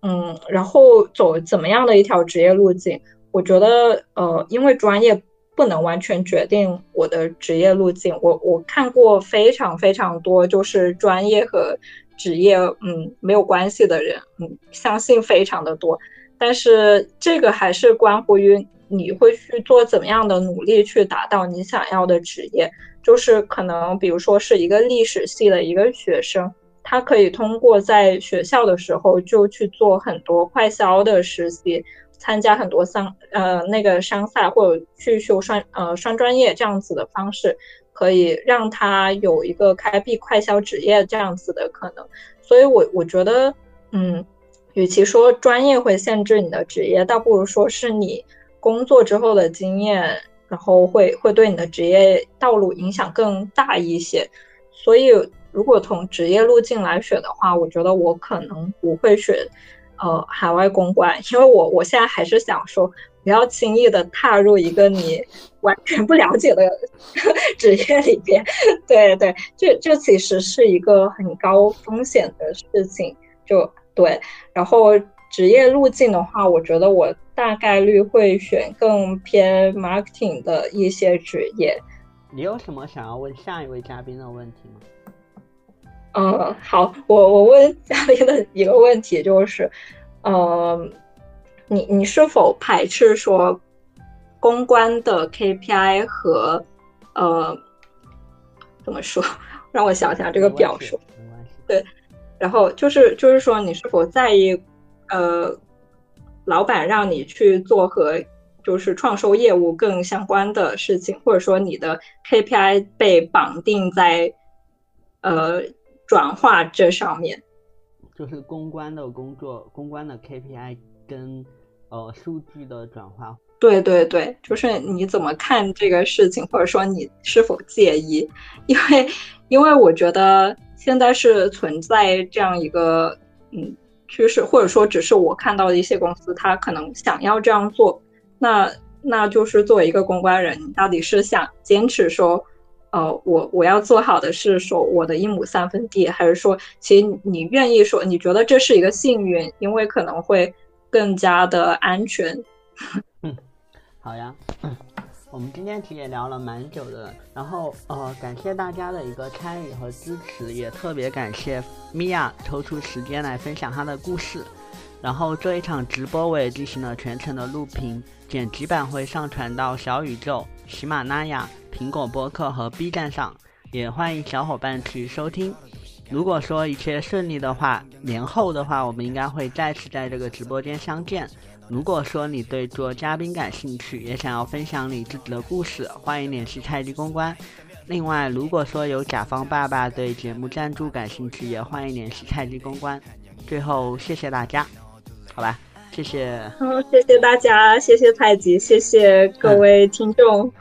嗯，然后走怎么样的一条职业路径，我觉得，呃，因为专业不能完全决定我的职业路径，我我看过非常非常多，就是专业和。职业嗯没有关系的人嗯相信非常的多，但是这个还是关乎于你会去做怎么样的努力去达到你想要的职业。就是可能比如说是一个历史系的一个学生，他可以通过在学校的时候就去做很多快销的实习，参加很多商呃那个商赛或者去修双呃双专业这样子的方式。可以让他有一个开辟快销职业这样子的可能，所以我我觉得，嗯，与其说专业会限制你的职业，倒不如说是你工作之后的经验，然后会会对你的职业道路影响更大一些。所以，如果从职业路径来选的话，我觉得我可能不会选，呃，海外公关，因为我我现在还是想说。不要轻易的踏入一个你完全不了解的 (laughs) 职业里边，对对，这这其实是一个很高风险的事情，就对。然后职业路径的话，我觉得我大概率会选更偏 marketing 的一些职业。你有什么想要问下一位嘉宾的问题吗？嗯，好，我我问嘉宾的一个问题就是，嗯。你你是否排斥说公关的 KPI 和呃怎么说？(laughs) 让我想想这个表述。对，然后就是就是说，你是否在意呃老板让你去做和就是创收业务更相关的事情，或者说你的 KPI 被绑定在呃转化这上面？就是公关的工作，公关的 KPI 跟。呃，数据的转化，对对对，就是你怎么看这个事情，或者说你是否介意？(laughs) 因为，因为我觉得现在是存在这样一个嗯趋势，或者说只是我看到的一些公司，他可能想要这样做。那那就是作为一个公关人，你到底是想坚持说，呃，我我要做好的是说我的一亩三分地，还是说其实你愿意说你觉得这是一个幸运，因为可能会。更加的安全。(laughs) 嗯，好呀。嗯，我们今天其实也聊了蛮久的，然后呃，感谢大家的一个参与和支持，也特别感谢米娅抽出时间来分享她的故事。然后这一场直播我也进行了全程的录屏，剪辑版会上传到小宇宙、喜马拉雅、苹果播客和 B 站上，也欢迎小伙伴去收听。如果说一切顺利的话，年后的话，我们应该会再次在这个直播间相见。如果说你对做嘉宾感兴趣，也想要分享你自己的故事，欢迎联系菜鸡公关。另外，如果说有甲方爸爸对节目赞助感兴趣，也欢迎联系菜鸡公关。最后，谢谢大家，好吧，谢谢。好，谢谢大家，谢谢太极，谢谢各位听众。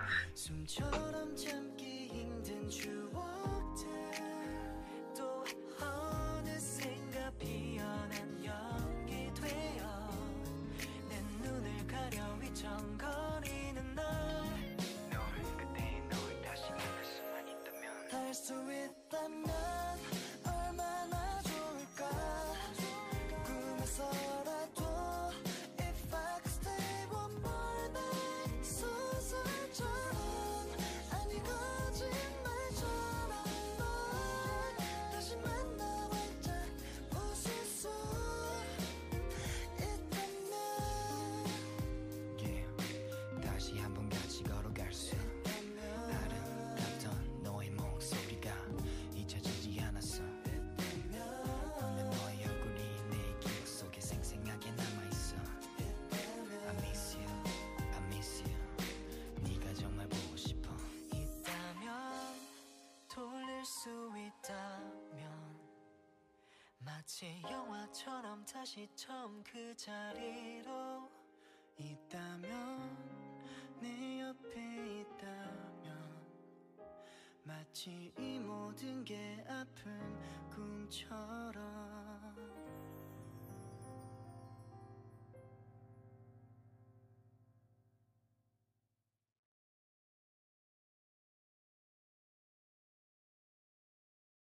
처음 그 자리로 있다면 내 옆에 있다면 마치 이 모든 게 아픈 꿈처럼